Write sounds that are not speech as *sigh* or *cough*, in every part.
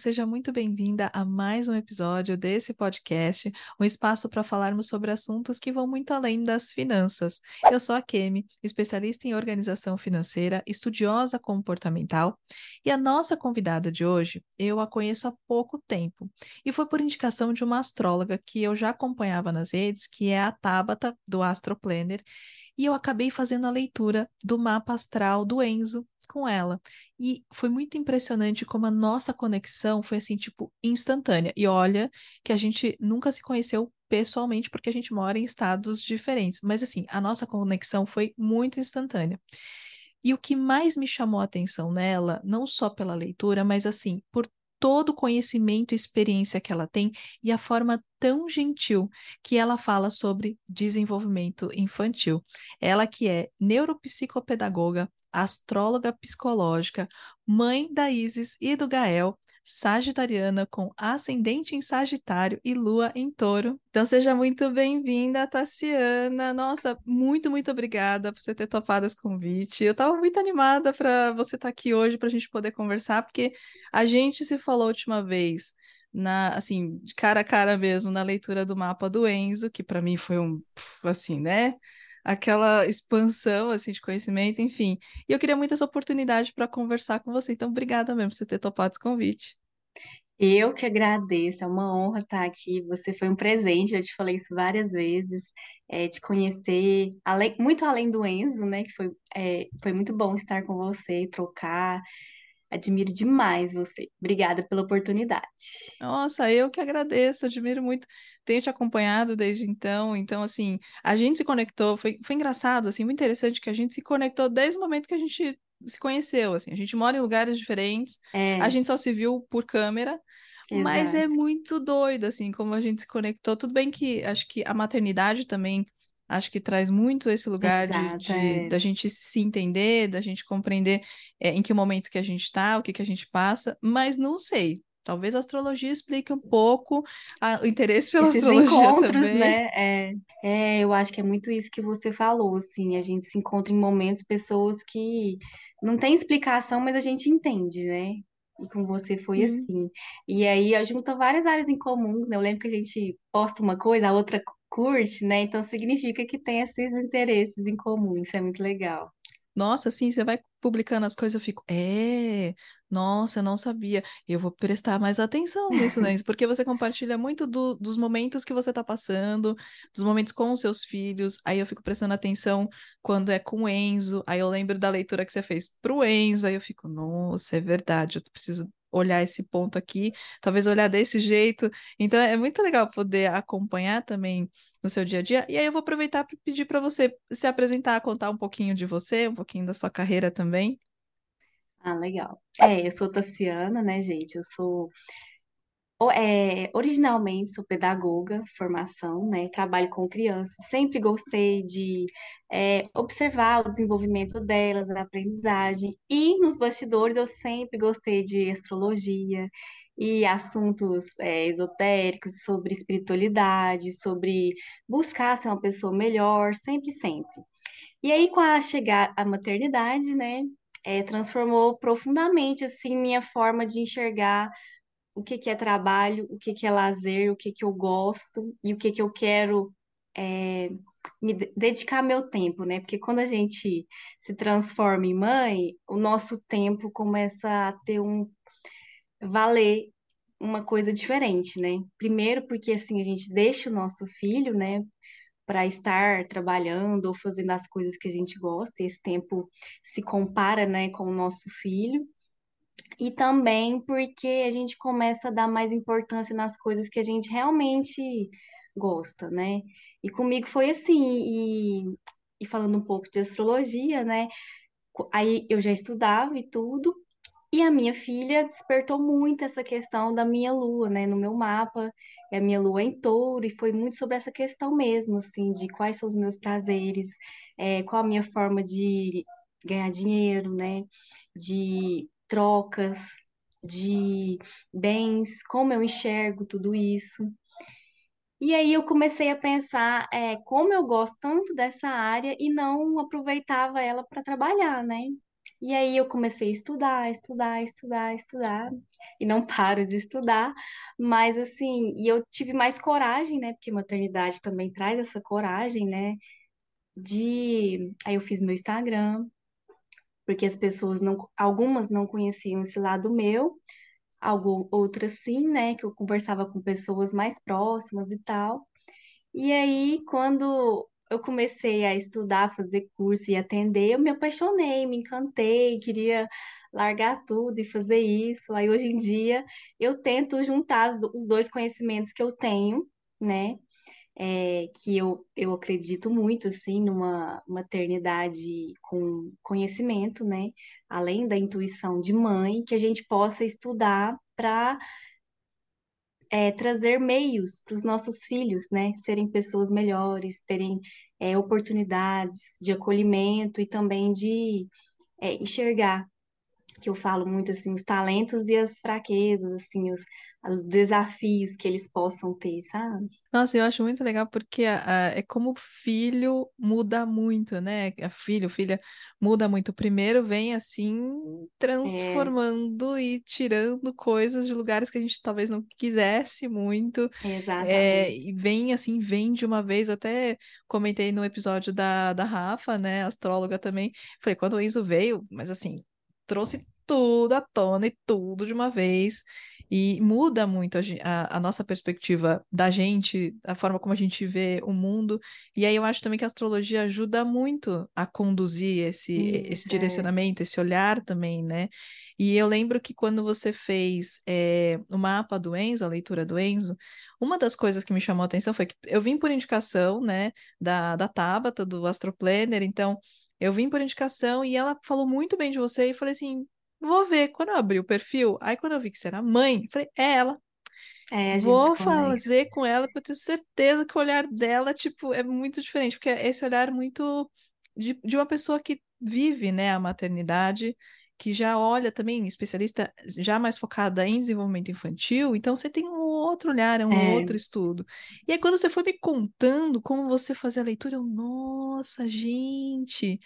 seja muito bem-vinda a mais um episódio desse podcast, um espaço para falarmos sobre assuntos que vão muito além das finanças. Eu sou a Kemi, especialista em organização financeira, estudiosa comportamental, e a nossa convidada de hoje, eu a conheço há pouco tempo, e foi por indicação de uma astróloga que eu já acompanhava nas redes, que é a Tabata, do Astro Planner, e eu acabei fazendo a leitura do mapa astral do Enzo com ela. E foi muito impressionante como a nossa conexão foi assim, tipo, instantânea. E olha que a gente nunca se conheceu pessoalmente porque a gente mora em estados diferentes, mas assim, a nossa conexão foi muito instantânea. E o que mais me chamou a atenção nela, não só pela leitura, mas assim, por todo o conhecimento e experiência que ela tem e a forma tão gentil que ela fala sobre desenvolvimento infantil. Ela que é neuropsicopedagoga, astróloga psicológica, mãe da Isis e do Gael, sagitariana com ascendente em Sagitário e lua em Touro. Então seja muito bem-vinda, Tassiana. Nossa, muito, muito obrigada por você ter topado esse convite. Eu estava muito animada para você estar tá aqui hoje para a gente poder conversar, porque a gente se falou a última vez na assim, cara a cara mesmo na leitura do mapa do Enzo, que para mim foi um assim, né? Aquela expansão assim de conhecimento, enfim. E eu queria muito essa oportunidade para conversar com você. Então, obrigada mesmo por você ter topado esse convite. Eu que agradeço, é uma honra estar aqui. Você foi um presente, eu te falei isso várias vezes, é, te conhecer, além, muito além do Enzo, né? Que foi, é, foi muito bom estar com você, trocar. Admiro demais você. Obrigada pela oportunidade. Nossa, eu que agradeço, admiro muito. Tenho te acompanhado desde então. Então, assim, a gente se conectou. Foi, foi engraçado, assim, muito interessante que a gente se conectou desde o momento que a gente se conheceu. Assim, a gente mora em lugares diferentes, É, a gente só se viu por câmera. Mas é exato. muito doido, assim, como a gente se conectou. Tudo bem que acho que a maternidade também Acho que traz muito esse lugar de, Exato, de é. da gente se entender, da gente compreender é, em que momento que a gente está, o que que a gente passa, mas não sei. Talvez a astrologia explique um pouco a- o interesse pela Esses astrologia *laughs* encontros, também. né? É, é, eu acho que é muito isso que você falou, assim, a gente se encontra em momentos, pessoas que não tem explicação, mas a gente entende, né? E com você foi Sim. assim. E aí a junta várias áreas em comuns, né? Eu lembro que a gente posta uma coisa, a outra curte, né? Então significa que tem esses interesses em comum, isso é muito legal. Nossa, assim, você vai publicando as coisas, eu fico, é, nossa, eu não sabia. Eu vou prestar mais atenção nisso, né? *laughs* Porque você compartilha muito do- dos momentos que você tá passando, dos momentos com os seus filhos. Aí eu fico prestando atenção quando é com o Enzo. Aí eu lembro da leitura que você fez pro Enzo. Aí eu fico, nossa, é verdade, eu preciso olhar esse ponto aqui, talvez olhar desse jeito. Então é muito legal poder acompanhar também no seu dia a dia. E aí eu vou aproveitar para pedir para você se apresentar, contar um pouquinho de você, um pouquinho da sua carreira também. Ah, legal. É, eu sou Tassiana, né, gente? Eu sou É, originalmente sou pedagoga, formação, né? Trabalho com crianças. Sempre gostei de é, observar o desenvolvimento delas, a aprendizagem. E nos bastidores eu sempre gostei de astrologia e assuntos é, esotéricos, sobre espiritualidade, sobre buscar ser uma pessoa melhor, sempre, sempre. E aí, com a chegada à maternidade, né? é, transformou profundamente assim minha forma de enxergar o que que é trabalho, o que que é lazer, o que que eu gosto e o que que eu quero é, me de- dedicar meu tempo, né? Porque quando a gente se transforma em mãe, o nosso tempo começa a ter um valer uma coisa diferente, né? Primeiro porque assim a gente deixa o nosso filho, né, para estar trabalhando ou fazendo as coisas que a gente gosta, e esse tempo se compara, né, com o nosso filho. E também porque a gente começa a dar mais importância nas coisas que a gente realmente gosta, né? E comigo foi assim, e, e falando um pouco de astrologia, né? Aí eu já estudava e tudo, e a minha filha despertou muito essa questão da minha lua, né? No meu mapa, e a minha lua é em touro, e foi muito sobre essa questão mesmo, assim, de quais são os meus prazeres, é, qual a minha forma de ganhar dinheiro, né? De trocas, de bens, como eu enxergo tudo isso. E aí eu comecei a pensar, é, como eu gosto tanto dessa área e não aproveitava ela para trabalhar, né? E aí eu comecei a estudar, estudar, estudar, estudar, e não paro de estudar, mas assim, e eu tive mais coragem, né? Porque maternidade também traz essa coragem, né? De. Aí eu fiz meu Instagram, porque as pessoas não, algumas não conheciam esse lado meu, algo, outras sim, né? Que eu conversava com pessoas mais próximas e tal. E aí, quando eu comecei a estudar, fazer curso e atender, eu me apaixonei, me encantei, queria largar tudo e fazer isso. Aí, hoje em dia, eu tento juntar os do- os dois conhecimentos que eu tenho, né? É, que eu, eu acredito muito, assim, numa maternidade com conhecimento, né? Além da intuição de mãe, que a gente possa estudar para é, trazer meios para os nossos filhos, né, serem pessoas melhores, terem é, oportunidades de acolhimento e também de é, enxergar, que eu falo muito assim, os talentos e as fraquezas, assim, os, os desafios que eles possam ter, sabe? Nossa, eu acho muito legal porque a- a- é como o filho muda muito, né? A filho, filha muda muito. Primeiro vem assim, É, transformando e tirando coisas de lugares que a gente talvez não quisesse muito. É, exatamente. e vem assim, vem de uma vez. Eu até comentei no episódio da, da Rafa, né? Astróloga também. Falei, quando o Enzo veio, mas assim, trouxe tudo à tona e tudo de uma vez. E muda muito a, a- a nossa perspectiva da gente, a forma como a gente vê o mundo. E aí eu acho também que a astrologia ajuda muito a conduzir esse, esse Isso, é, direcionamento, esse olhar também, né? E eu lembro que quando você fez eh, o mapa do Enzo, a leitura do Enzo, uma das coisas que me chamou a atenção foi que eu vim por indicação, né, da, da Tabata, do Astro Planner, então eu vim por indicação e ela falou muito bem de você e falei assim. Vou ver. Quando eu abri o perfil, aí quando eu vi que você era mãe, falei, é ela. é, Vou fazer com ela, porque eu tenho certeza que o olhar dela, tipo, é muito diferente, porque é esse olhar muito de, de uma pessoa que vive, né, a maternidade, que já olha também, especialista já mais focada em desenvolvimento infantil, então você tem um outro olhar, é um É, outro estudo. E aí, quando você foi me contando como você fazia a leitura, eu, nossa, gente,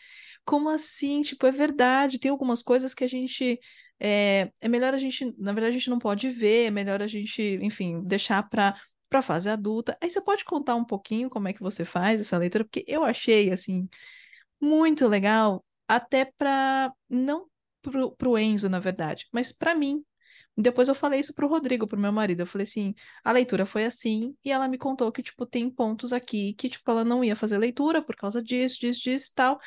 como assim? Tipo, é verdade, tem algumas coisas que a gente é, é melhor a gente, na verdade, a gente não pode ver, é melhor a gente, enfim, deixar para para fase adulta. Aí você pode contar um pouquinho como é que você faz essa leitura, porque eu achei assim muito legal, até para não pro, pro Enzo, na verdade, mas para mim. Depois eu falei isso pro Rodrigo, pro meu marido. Eu falei assim, a leitura foi assim, e ela me contou que, tipo, tem pontos aqui que, tipo, ela não ia fazer leitura por causa disso, disso, disso e tal.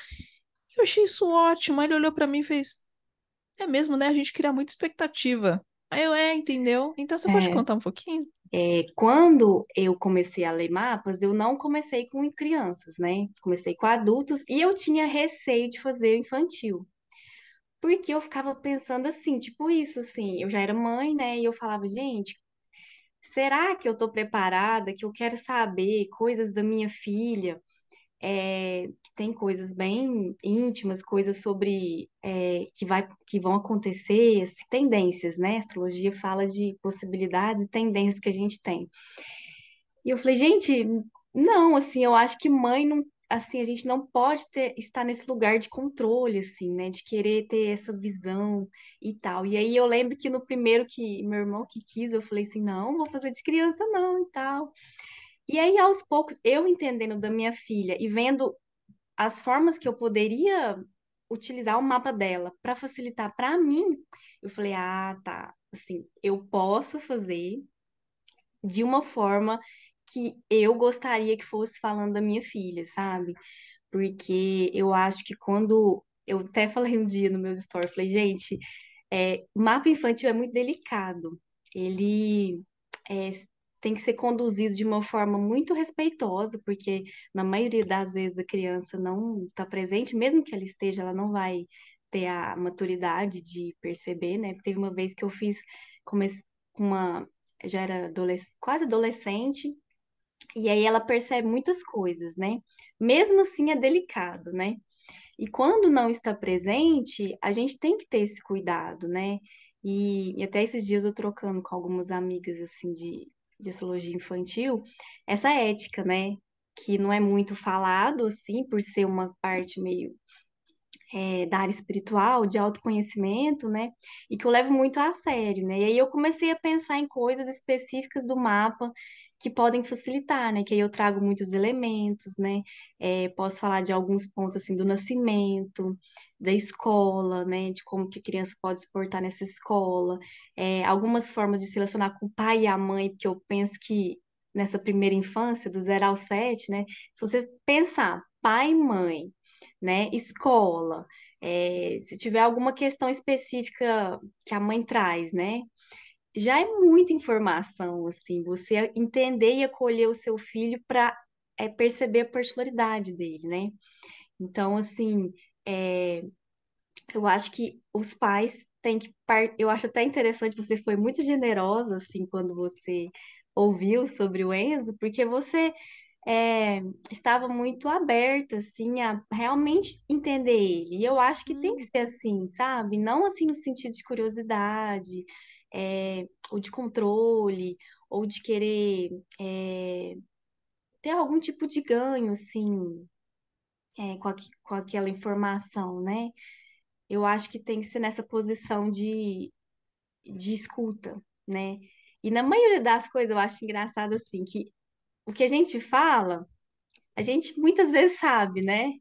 Eu achei isso ótimo. Aí ele olhou para mim e fez, é mesmo, né? A gente cria muita expectativa. Aí eu, é, entendeu? Então você pode é, contar um pouquinho? é, quando eu comecei a ler mapas, eu não comecei com crianças, né? Comecei com adultos e eu tinha receio de fazer o infantil. Porque eu ficava pensando assim, tipo isso, assim, eu já era mãe, né? E eu falava, gente, será que eu tô preparada? Que eu quero saber coisas da minha filha? É, tem coisas bem íntimas, coisas sobre é, que vai, que vão acontecer, assim, tendências, né? A astrologia fala de possibilidades e tendências que a gente tem. E eu falei, gente, não, assim, eu acho que mãe não, assim, a gente não pode ter, estar nesse lugar de controle, assim, né, de querer ter essa visão e tal. E aí eu lembro que no primeiro que meu irmão que quis, eu falei assim, não, vou fazer de criança não e tal. E aí aos poucos, eu entendendo da minha filha e vendo as formas que eu poderia utilizar o mapa dela para facilitar para mim, eu falei, ah, tá, assim, eu posso fazer de uma forma que eu gostaria que fosse falando da minha filha, sabe? Porque eu acho que quando. Eu até falei um dia no meus stories, falei, gente, é, mapa infantil é muito delicado. Ele é, tem que ser conduzido de uma forma muito respeitosa, porque na maioria das vezes a criança não está presente, mesmo que ela esteja, ela não vai ter a maturidade de perceber, né? Teve uma vez que eu fiz, com uma, já era adolesc quase adolescente, e aí ela percebe muitas coisas, né? Mesmo assim é delicado, né? E quando não está presente, a gente tem que ter esse cuidado, né? E, e até esses dias eu trocando com algumas amigas assim de, de astrologia infantil, essa ética, né? Que não é muito falado assim, por ser uma parte meio é, da área espiritual, de autoconhecimento, né? E que eu levo muito a sério, né? E aí eu comecei a pensar em coisas específicas do mapa que podem facilitar, né? Que aí eu trago muitos elementos, né? É, posso falar de alguns pontos, assim, do nascimento, da escola, né? De como que a criança pode se portar nessa escola, é, algumas formas de se relacionar com o pai e a mãe, porque eu penso que nessa primeira infância, do zero ao sete, né? Se você pensar pai e mãe, né? Escola, é, se tiver alguma questão específica que a mãe traz, né? Já é muita informação, assim, você entender e acolher o seu filho para é, perceber a personalidade dele, né? Então, assim, é, eu acho que os pais têm que. Par... Eu acho até interessante, você foi muito generosa, assim, quando você ouviu sobre o Enzo, porque você é, estava muito aberta, assim, a realmente entender ele. E eu acho que tem que Hum, ser assim, sabe? Não assim no sentido de curiosidade, é, ou de controle, ou de querer é, ter algum tipo de ganho, assim, é, com, aqu- com aquela informação, né? Eu acho que tem que ser nessa posição de, de escuta, né? E na maioria das coisas eu acho engraçado, assim, que o que a gente fala. A gente muitas vezes sabe, né?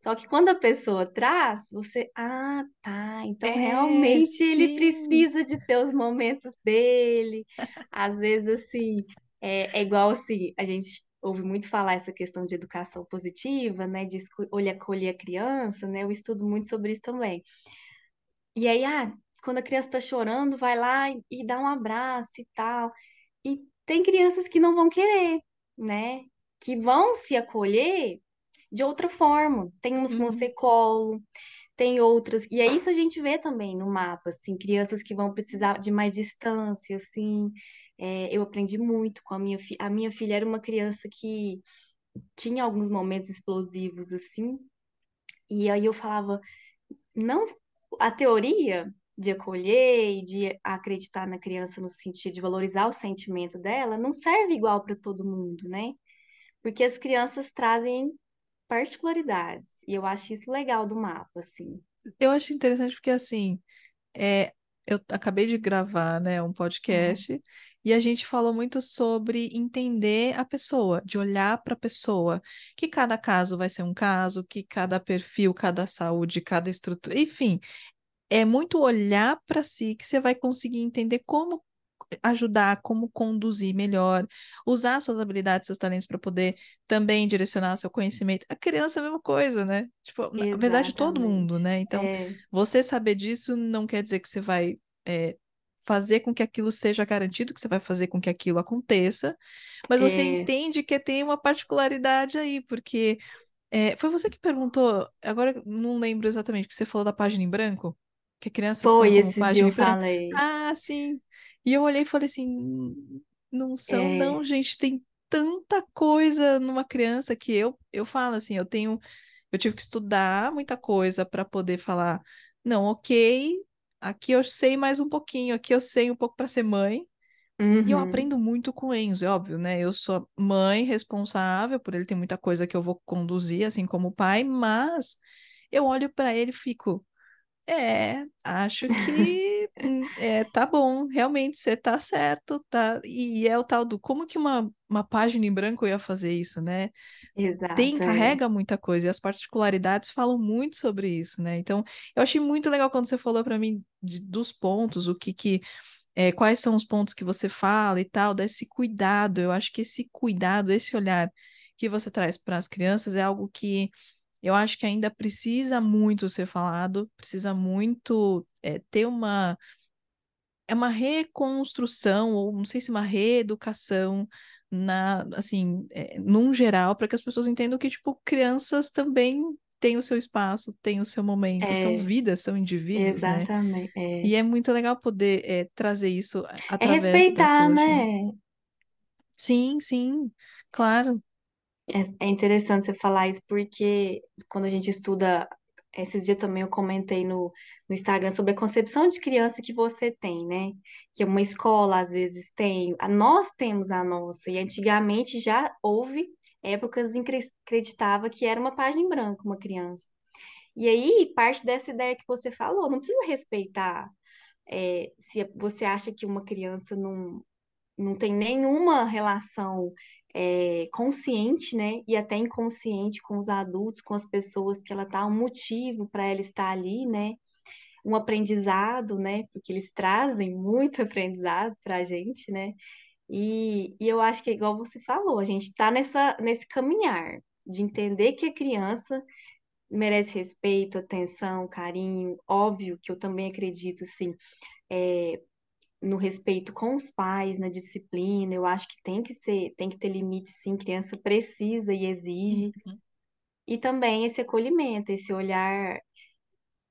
Só que quando a pessoa traz, você, ah, tá, então é, realmente ele sim. precisa de ter os momentos dele. Às vezes, assim, é, é igual assim, a gente ouve muito falar essa questão de educação positiva, né? De olhar, acolher a criança, né? Eu estudo muito sobre isso também. E aí, ah, quando a criança tá chorando, vai lá e, e dá um abraço e tal. E tem crianças que não vão querer, né? Que vão se acolher de outra forma. Tem umas que vão Uhum. ser colo, tem outras. E é isso a gente vê também no mapa, assim, crianças que vão precisar de mais distância, assim. É, eu aprendi muito com a minha filha. A minha filha era uma criança que tinha alguns momentos explosivos, assim. E aí eu falava, não, a teoria de acolher e de acreditar na criança no sentido de valorizar o sentimento dela não serve igual para todo mundo, né? Porque as crianças trazem particularidades. E eu acho isso legal do mapa, assim. Eu acho interessante porque, assim, é, eu acabei de gravar, né, um Uhum. podcast e a gente falou muito sobre entender a pessoa, de olhar para a pessoa, que cada caso vai ser um caso, que cada perfil, cada saúde, cada estrutura, enfim, é muito olhar para si que você vai conseguir entender como ajudar, como conduzir melhor, usar suas habilidades, seus talentos para poder também direcionar seu conhecimento. A criança é a mesma coisa, né? Tipo, na verdade, todo mundo, Exatamente. né? Então, É, você saber disso não quer dizer que você vai é, fazer com que aquilo seja garantido, que você vai fazer com que aquilo aconteça, mas você é, entende que tem uma particularidade aí, porque é, foi você que perguntou, agora não lembro exatamente, que você falou da página em branco? Que crianças são foi como esses dias eu falei. Ah, sim. E eu olhei e falei assim, "Hum, não são não, É, gente, tem tanta coisa numa criança que eu, eu falo assim, eu tenho, eu tive que estudar muita coisa para poder falar, não, ok, aqui eu sei mais um pouquinho, aqui eu sei um pouco para ser mãe, e eu uhum, aprendo muito com o Enzo, é óbvio, né? Eu sou mãe responsável, por ele tem muita coisa que eu vou conduzir, assim como pai, mas eu olho para ele e fico, é, acho *laughs* que hum, é, tá bom, realmente você tá certo, tá? E é o tal do como que uma, uma página em branco ia fazer isso, né? Tem, exato, é. carrega muita coisa, e as particularidades falam muito sobre isso, né? Então, eu achei muito legal quando você falou para mim de- dos pontos, o que que é, quais são os pontos que você fala e tal, desse cuidado. Eu acho que esse cuidado, esse olhar que você traz para as crianças é algo que eu acho que ainda precisa muito ser falado, precisa muito é, ter uma é uma reconstrução ou não sei se uma reeducação na assim, é, num geral, para que as pessoas entendam que tipo crianças também têm o seu espaço, têm o seu momento, são É, vidas, são indivíduos, né? exatamente. É, E é muito legal poder é, trazer isso é através da respeitar, sua ajuda. né? Sim, sim, claro. É, é interessante você falar isso porque quando a gente estuda, esses dias também eu comentei no, no Instagram sobre a concepção de criança que você tem, né? Que uma escola às vezes tem, a- nós temos a nossa, e antigamente já houve épocas em que acreditava que era uma página em branco uma criança. E aí, parte dessa ideia que você falou, não precisa respeitar é, se você acha que uma criança não, não tem nenhuma relação é, consciente, né, e até inconsciente com os adultos, com as pessoas que ela tá, um motivo para ela estar ali, né, um aprendizado, né, porque eles trazem muito *laughs* aprendizado para a gente, né, e, e eu acho que é igual você falou, a gente está nessa, nesse caminhar de entender que a criança merece respeito, atenção, carinho, óbvio que eu também acredito, sim, é, no respeito com os pais, na disciplina, eu acho que tem que ser, tem que ter limite, sim, criança precisa e exige. Uhum. E também esse acolhimento, esse olhar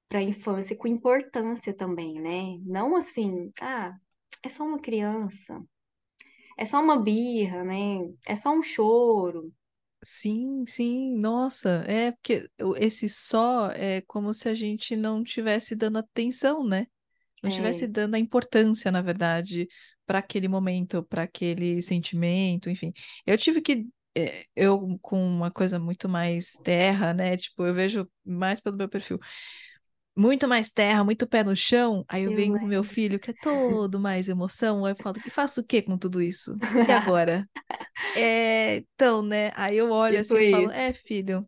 para a infância com importância também, né? Não assim, ah, é só uma criança, é só uma birra, né? É só um choro. Sim, sim, nossa, é porque esse só é como se a gente não tivesse dando atenção, né? Não tivesse É, dando a importância, na verdade, para aquele momento, para aquele sentimento, enfim. Eu tive que, é, eu com uma coisa muito mais terra, né? Tipo, eu vejo mais pelo meu perfil, muito mais terra, muito pé no chão. Aí eu eu venho com meu filho, que é todo mais emoção. Aí eu falo, e faço o quê com tudo isso? E agora? *laughs* É, então, né? Aí eu olho Tipo assim e falo, é, filho,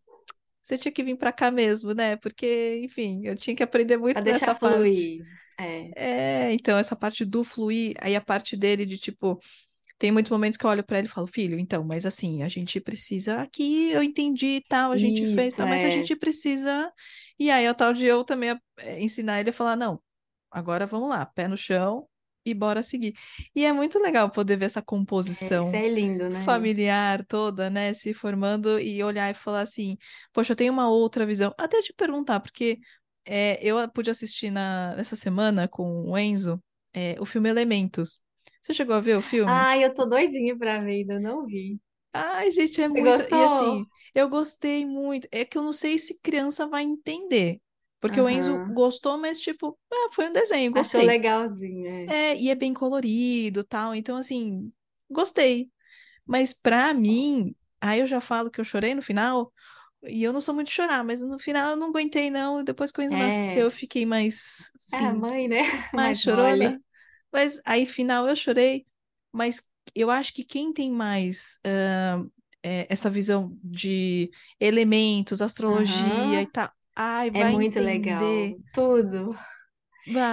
você tinha que vir pra cá mesmo, né? Porque, enfim, eu tinha que aprender muito deixar nessa parte. fluir. É. É, então, essa parte do fluir, aí a parte dele de tipo, tem muitos momentos que eu olho pra ele e falo, filho, então, mas assim, a gente precisa aqui, eu entendi e tal, a gente fez, Isso, tal, mas a é. gente precisa. E aí é o tal de eu também é, ensinar ele a falar, não, agora vamos lá, pé no chão e bora seguir. E é muito legal poder ver essa É, composição é lindo, né? familiar toda, né, se formando e olhar e falar assim, poxa, eu tenho uma outra visão. Até te perguntar, porque é, eu pude assistir na, nessa semana com o Enzo é, o filme Elementos. Você chegou a ver o filme? Ai, eu tô doidinha pra ver, ainda não vi. Ai, gente, é Você muito. E gostou? assim, eu gostei muito. É que eu não sei se criança vai entender. Porque o Enzo gostou, mas tipo, ah, foi um desenho, Achou gostei. legalzinho, é. É, e é bem colorido, tal. Então, assim, gostei. Mas pra mim, aí eu já falo que eu chorei no final, e eu não sou muito chorar, mas no final eu não aguentei, não. Depois que o Enzo nasceu, É, eu fiquei mais, é a sim, mãe, né? *laughs* mais Mais chorona. mole. Mas aí, final, eu chorei. Mas eu acho que quem tem mais ah, é, essa visão de elementos, astrologia e Aham. tal, ai, É vai muito legal. entender. Tudo.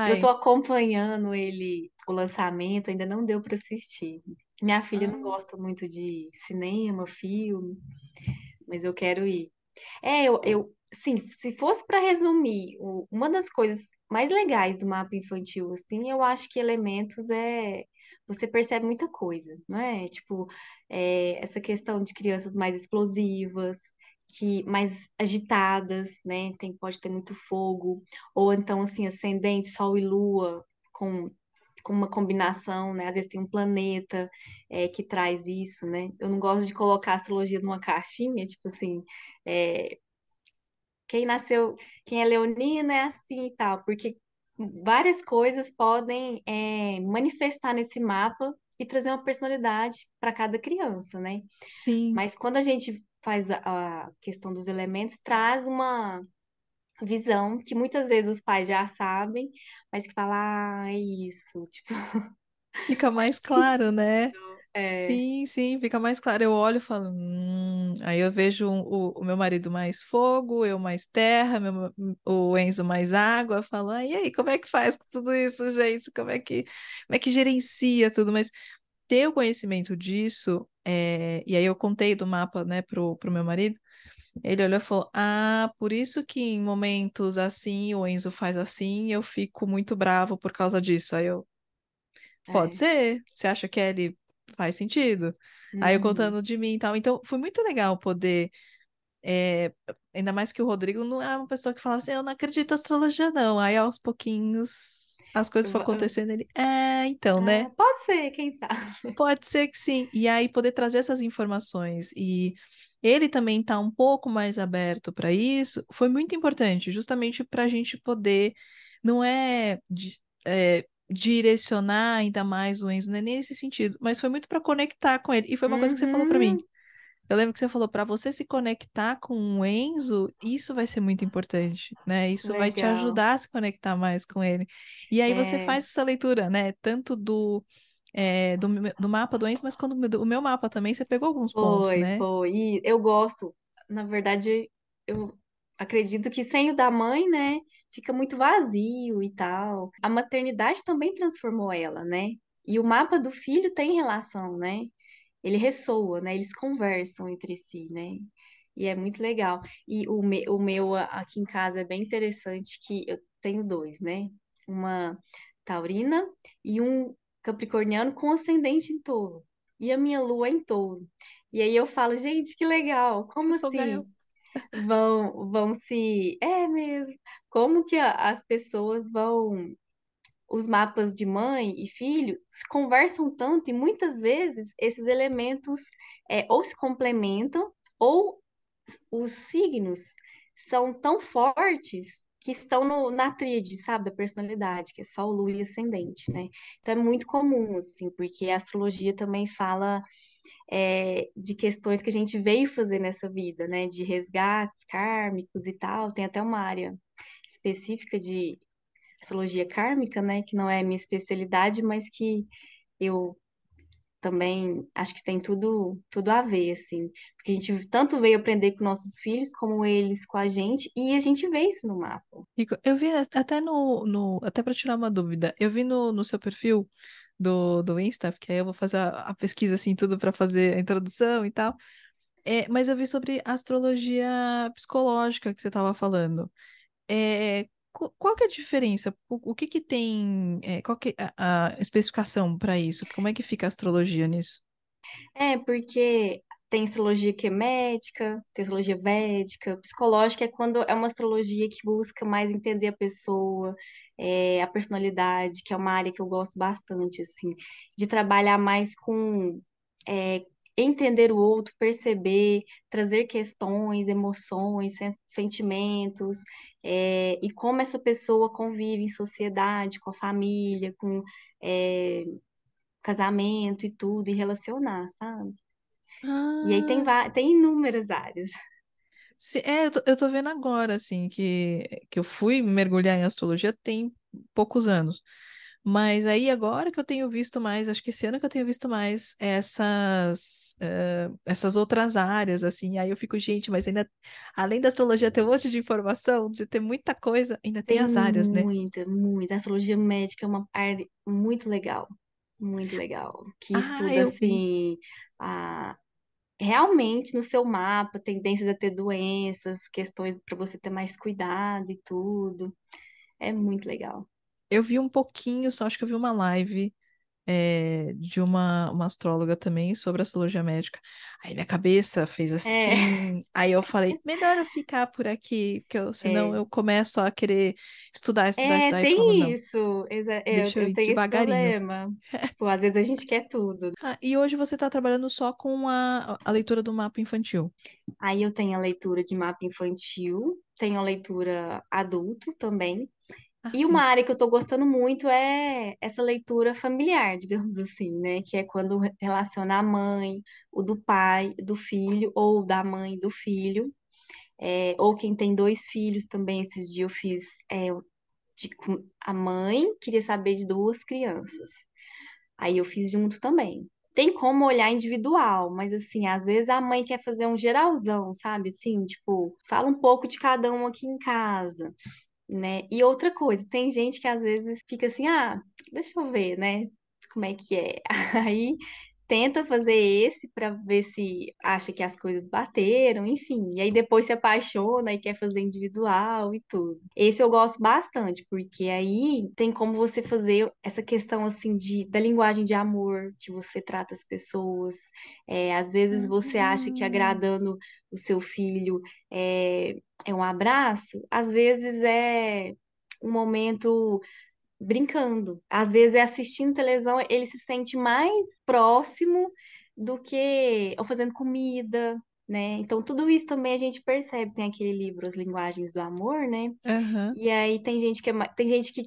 Eu tô Vai. acompanhando ele, o lançamento, ainda não deu pra assistir. Minha filha não Ah, gosta muito de cinema, filme, mas eu quero ir. É, eu, eu sim, se fosse para resumir, uma das coisas mais legais do mapa infantil, assim, eu acho que elementos é você percebe muita coisa, não é? Tipo, é, essa questão de crianças mais explosivas, que mais agitadas, né? Tem, pode ter muito fogo, ou então assim, ascendente, sol e lua com com uma combinação, né? Às vezes tem um planeta é, que traz isso, né? Eu não gosto de colocar a astrologia numa caixinha, tipo assim, é, quem nasceu, quem é leonina é assim e tal, porque várias coisas podem é, manifestar nesse mapa e trazer uma personalidade para cada criança, né? sim. Mas quando a gente faz a, a questão dos elementos, traz uma visão que muitas vezes os pais já sabem, mas que fala, ah, é isso, *laughs* tipo, Fica mais claro, né? É, Sim, sim, fica mais claro. Eu olho e falo, hum... aí eu vejo o, o meu marido mais fogo, eu mais terra, meu- o Enzo mais água. Eu falo, ah, e aí, como é que faz com tudo isso, gente? Como é que, como é que gerencia tudo? Mas ter o conhecimento disso, é, e aí eu contei do mapa, né, pro, pro meu marido. Ele olhou e falou: Ah, por isso que em momentos assim o Enzo faz assim, eu fico muito bravo por causa disso. Aí eu, Pode é. ser. Você acha que ele faz sentido? Aí eu Uhum. contando de mim e tal. Então, foi muito legal poder. é, ainda mais que o Rodrigo não é uma pessoa que fala assim, eu não acredito em astrologia, não. Aí aos pouquinhos as coisas foram acontecendo. Ele, é, então, né? ah, pode ser, quem sabe? Pode ser que sim. E aí poder trazer essas informações e ele também tá um pouco mais aberto para isso, foi muito importante, justamente para a gente poder, não é, é, direcionar ainda mais o Enzo, não é nesse sentido, mas foi muito para conectar com ele. E foi uma coisa que você falou para mim. Uhum. Eu lembro que você falou, para você se conectar com o Enzo, isso vai ser muito importante, né? Isso vai te Legal. ajudar a se conectar mais com ele. E aí você É, faz essa leitura, né? Tanto do, é, do, do mapa do Enzo, mas quando o meu mapa também, você pegou alguns pontos, foi, né? foi. E eu gosto, na verdade, eu acredito que sem o da mãe, né, fica muito vazio e tal. A maternidade também transformou ela, né? E o mapa do filho tem relação, né? Ele ressoa, né? Eles conversam entre si, né? E é muito legal. E o, me, o meu aqui em casa é bem interessante que eu tenho dois, né? Uma taurina e um capricorniano com ascendente em touro. E a minha lua é em touro. E aí eu falo, gente, que legal. Eu Como sou assim? *laughs* Vão, vão se... É mesmo. Como que as pessoas vão os mapas de mãe e filho se conversam tanto e muitas vezes esses elementos é, ou se complementam ou os signos são tão fortes que estão no- na tríade, sabe, da personalidade, que é Sol, Lua e Ascendente, né? Então é muito comum, assim, porque a astrologia também fala é, de questões que a gente veio fazer nessa vida, né? De resgates kármicos e tal. Tem até uma área específica de astrologia kármica, né, que não é minha especialidade, mas que eu também acho que tem tudo tudo a ver, assim, porque a gente tanto veio aprender com nossos filhos, como eles com a gente, e a gente vê isso no mapa. Eu vi até no, no até para tirar uma dúvida, eu vi no, no seu perfil do, do Insta, porque aí eu vou fazer a, a pesquisa assim, tudo para fazer a introdução e tal. É, mas eu vi sobre astrologia psicológica que você estava falando. É, qual que é a diferença? O, o que que tem, é, qual que é a, a especificação para isso? Como é que fica a astrologia nisso? É, porque tem astrologia que é médica, tem astrologia védica, psicológica é quando é uma astrologia que busca mais entender a pessoa, é, a personalidade, que é uma área que eu gosto bastante, assim, de trabalhar mais com é, entender o outro, perceber, trazer questões, emoções, sen- sentimentos, é, e como essa pessoa convive em sociedade, com a família, com é, casamento e tudo, e relacionar, sabe? E aí tem, Ah, tem inúmeras áreas. se, é, eu tô, eu tô vendo agora, assim, que, que eu fui mergulhar em astrologia tem poucos anos. Mas aí agora que eu tenho visto mais, acho que esse ano que eu tenho visto mais essas, eh, essas outras áreas, assim, aí eu fico, gente, mas ainda, além da astrologia ter um monte de informação, de ter muita coisa, ainda tem Tem as áreas, né? muita, muita. A astrologia médica é uma área muito legal, muito legal. Que Ah, estuda, assim, a, realmente no seu mapa, tendências a ter doenças, questões para você ter mais cuidado e tudo. É muito legal. Eu vi um pouquinho, só acho que eu vi uma live é, de uma, uma astróloga também sobre astrologia médica. Aí minha cabeça fez É, assim. Aí eu falei, *laughs* melhor eu ficar por aqui, porque eu- senão é. eu começo a querer estudar, estudar, É, estudar e falo, tem não, isso. Exa- Eu, deixa eu eu tenho esse devagarinho. problema. *laughs* Tipo, às vezes a gente quer tudo. Ah, e hoje você está trabalhando só com a, a leitura do mapa infantil. Aí eu tenho a leitura de mapa infantil, tenho a leitura adulto também. Ah, E uma sim. área que eu tô gostando muito é essa leitura familiar, *laughs* digamos assim, né? Que é quando relaciona a mãe, o do pai, do filho, ou da mãe do filho. É, ou quem tem dois filhos também, esses dias eu fiz é, de, a mãe queria saber de duas crianças. Aí eu fiz junto também. Tem como olhar individual, mas assim, às vezes a mãe quer fazer um geralzão, sabe? Assim, tipo, fala um pouco de cada um aqui em casa, né? E outra coisa, tem gente que às vezes fica assim, ah, deixa eu ver, né? Como é que é? *laughs* Aí tenta fazer esse para ver se acha que as coisas bateram, enfim. E aí depois se apaixona e quer fazer individual e tudo. Esse eu gosto bastante, porque aí tem como você fazer essa questão assim de da linguagem de amor que você trata as pessoas. É, às vezes você acha que Hum, agradando o seu filho é, é um abraço, às vezes é um momento brincando. Às vezes é assistindo televisão, ele se sente mais próximo do que ou fazendo comida, né? Então tudo isso também a gente percebe. Tem aquele livro As Linguagens do Amor, né? aham. E aí tem gente que é, tem gente que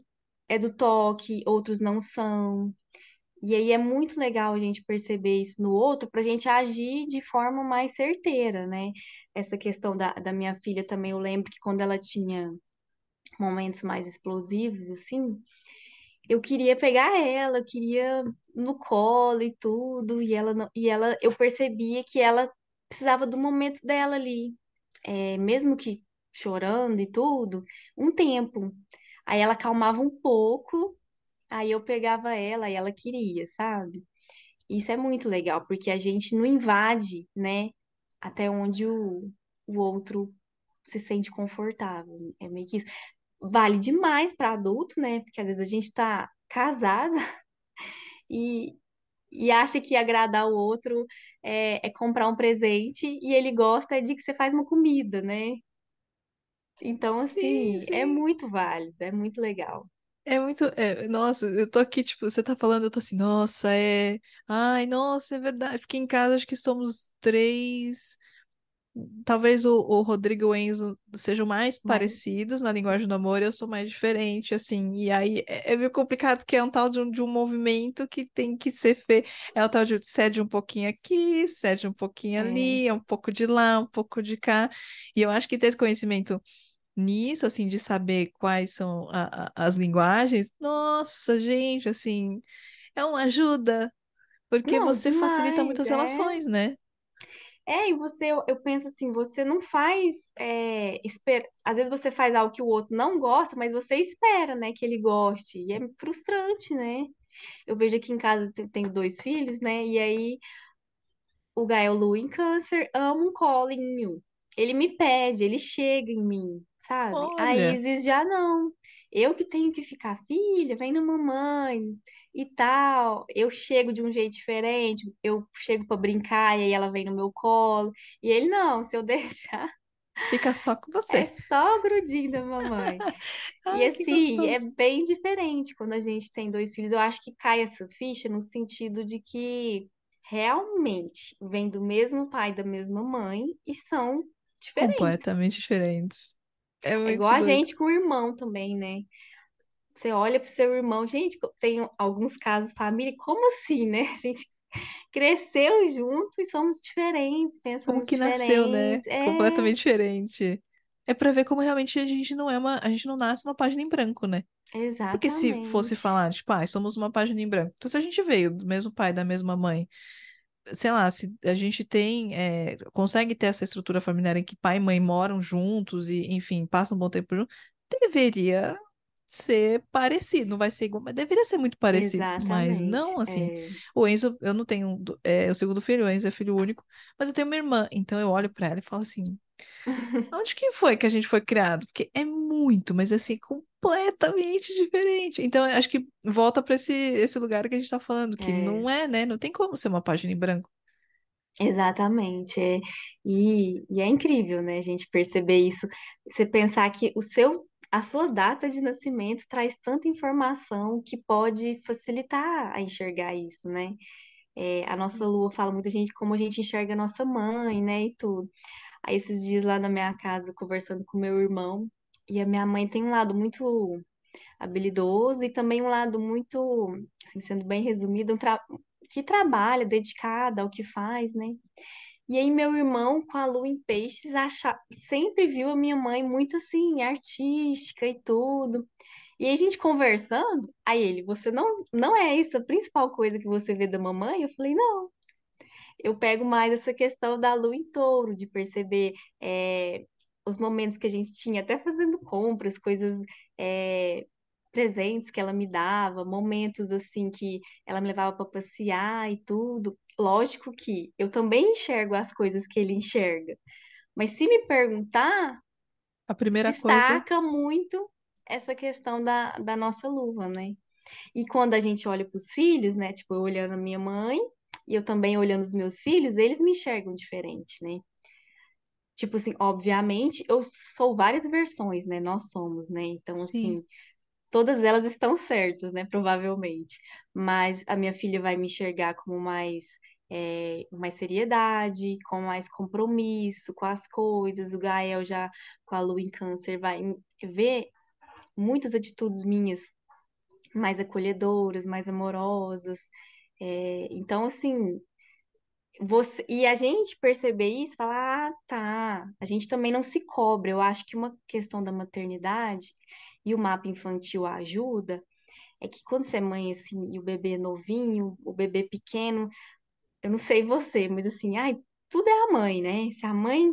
é do toque, outros não são. E aí é muito legal a gente perceber isso no outro para a gente agir de forma mais certeira, né? Essa questão da, da minha filha também, eu lembro que quando ela tinha momentos mais explosivos, assim, eu queria pegar ela, eu queria no colo e tudo, e ela, não- e ela, eu percebia que ela precisava do momento dela ali, é, mesmo que chorando e tudo, um tempo. Aí ela acalmava um pouco, aí eu pegava ela e ela queria, sabe? Isso é muito legal, porque a gente não invade, né, até onde o, o outro se sente confortável. É meio que isso. Vale demais para adulto, né? Porque às vezes a gente tá casada *laughs* e, e acha que agradar o outro é, é comprar um presente e ele gosta de que você faz uma comida, né? Então, Sim, assim, é sim. muito válido, é muito legal. É muito. é, nossa, eu tô aqui, tipo, você tá falando, eu tô assim, nossa, é. Ai, nossa, é verdade. Porque em casa acho que somos três. Talvez o, o Rodrigo e o Enzo sejam mais Mas, parecidos na linguagem do amor, eu sou mais diferente, assim. E aí é, é meio complicado, que é um tal de um, de um movimento que tem que ser feito. É o tal de cede um pouquinho aqui, cede um pouquinho é, ali, é um pouco de lá, um pouco de cá. E eu acho que ter esse conhecimento nisso, assim, de saber quais são a- a- as linguagens, nossa, gente, assim, é uma ajuda, porque não, você facilita demais, muitas é. relações, né? É, e você, eu, eu penso assim, você não faz, é, às vezes você faz algo que o outro não gosta, mas você espera, né, que ele goste, e é frustrante, né? Eu vejo aqui em casa, eu tenho dois filhos, né, e aí o Gael Lu em câncer ama um colinho. Ele me pede, ele chega em mim, sabe? A Olha, Isis já não. Eu que tenho que ficar, filha, vem na mamãe e tal. Eu chego de um jeito diferente, eu chego pra brincar e aí ela vem no meu colo. E ele não, se eu *laughs* deixar, fica só com é você. só grudinho da mamãe. *laughs* E Ai, que assim, é bem diferente quando a gente tem dois filhos. Eu acho que cai essa ficha no sentido de que realmente vem do mesmo pai, da mesma mãe e são diferentes. Completamente diferentes. É É igual muito a doido. gente com o irmão também, né? Você olha pro seu irmão, gente, tem alguns casos família, como assim, né? *laughs* A gente cresceu junto e somos diferentes, Como pensamos que nasceu, né? diferentes. É, Completamente diferente. É pra ver como realmente a gente não é uma, a gente não nasce uma página em branco, né? Porque se fosse exatamente. falar, tipo, ah, somos uma página em branco. Então, se a gente veio do mesmo pai, da mesma mãe, sei lá, se a gente tem, é, consegue ter essa estrutura familiar em que pai e mãe moram juntos e, enfim, passam um bom tempo juntos, deveria ser parecido, não vai ser igual, mas deveria ser muito parecido. Mas Exatamente. não, assim, É. o Enzo, eu não tenho, é, o segundo filho, o Enzo é filho único, mas eu tenho uma irmã, então eu olho pra ela e falo assim, *laughs* onde que foi que a gente foi criado? Porque é muito, mas assim, completamente diferente. Então, eu acho que volta pra esse, esse lugar que a gente tá falando, que É. não é, né? Não tem como ser uma página em branco. Exatamente. É. E, e é incrível, né, a gente perceber isso. Você pensar que o seu, a sua data de nascimento traz tanta informação que pode facilitar a enxergar isso, né? É, a nossa lua fala muita gente como a gente enxerga a nossa mãe, né, e tudo. Aí esses dias lá na minha casa, conversando com meu irmão, e a minha mãe tem um lado muito habilidoso e também um lado muito, assim, sendo bem resumido, um tra que trabalha, dedicada ao que faz, né? E aí, meu irmão, com a lua em peixes, acha... sempre viu a minha mãe muito assim, artística e tudo. E a gente conversando, aí ele, você não, não é isso a principal coisa que você vê da mamãe? Eu falei, não. Eu pego mais essa questão da lua em touro, de perceber é, os momentos que a gente tinha, até fazendo compras, coisas, é, presentes que ela me dava, momentos assim que ela me levava para passear e tudo. Lógico que eu também enxergo as coisas que ele enxerga, mas se me perguntar, A primeira coisa, destaca muito essa questão da, da nossa luva, né? E quando a gente olha para os filhos, né? Tipo, eu olhando a minha mãe e eu também olhando os meus filhos, eles me enxergam diferente, né? Tipo assim, obviamente, eu sou várias versões, né? Nós somos, né? Então, sim, assim, todas elas estão certas, né? Provavelmente. Mas a minha filha vai me enxergar como mais, é, mais seriedade, com mais compromisso com as coisas. O Gael já com a lua em câncer vai ver muitas atitudes minhas mais acolhedoras, mais amorosas. É, então, assim, você e a gente perceber isso, falar, ah, tá. A gente também não se cobra. Eu acho que uma questão da maternidade e o mapa infantil ajuda é que quando você é mãe assim e o bebê é novinho, o bebê pequeno, eu não sei você, mas assim, ai, tudo é a mãe, né? Se a mãe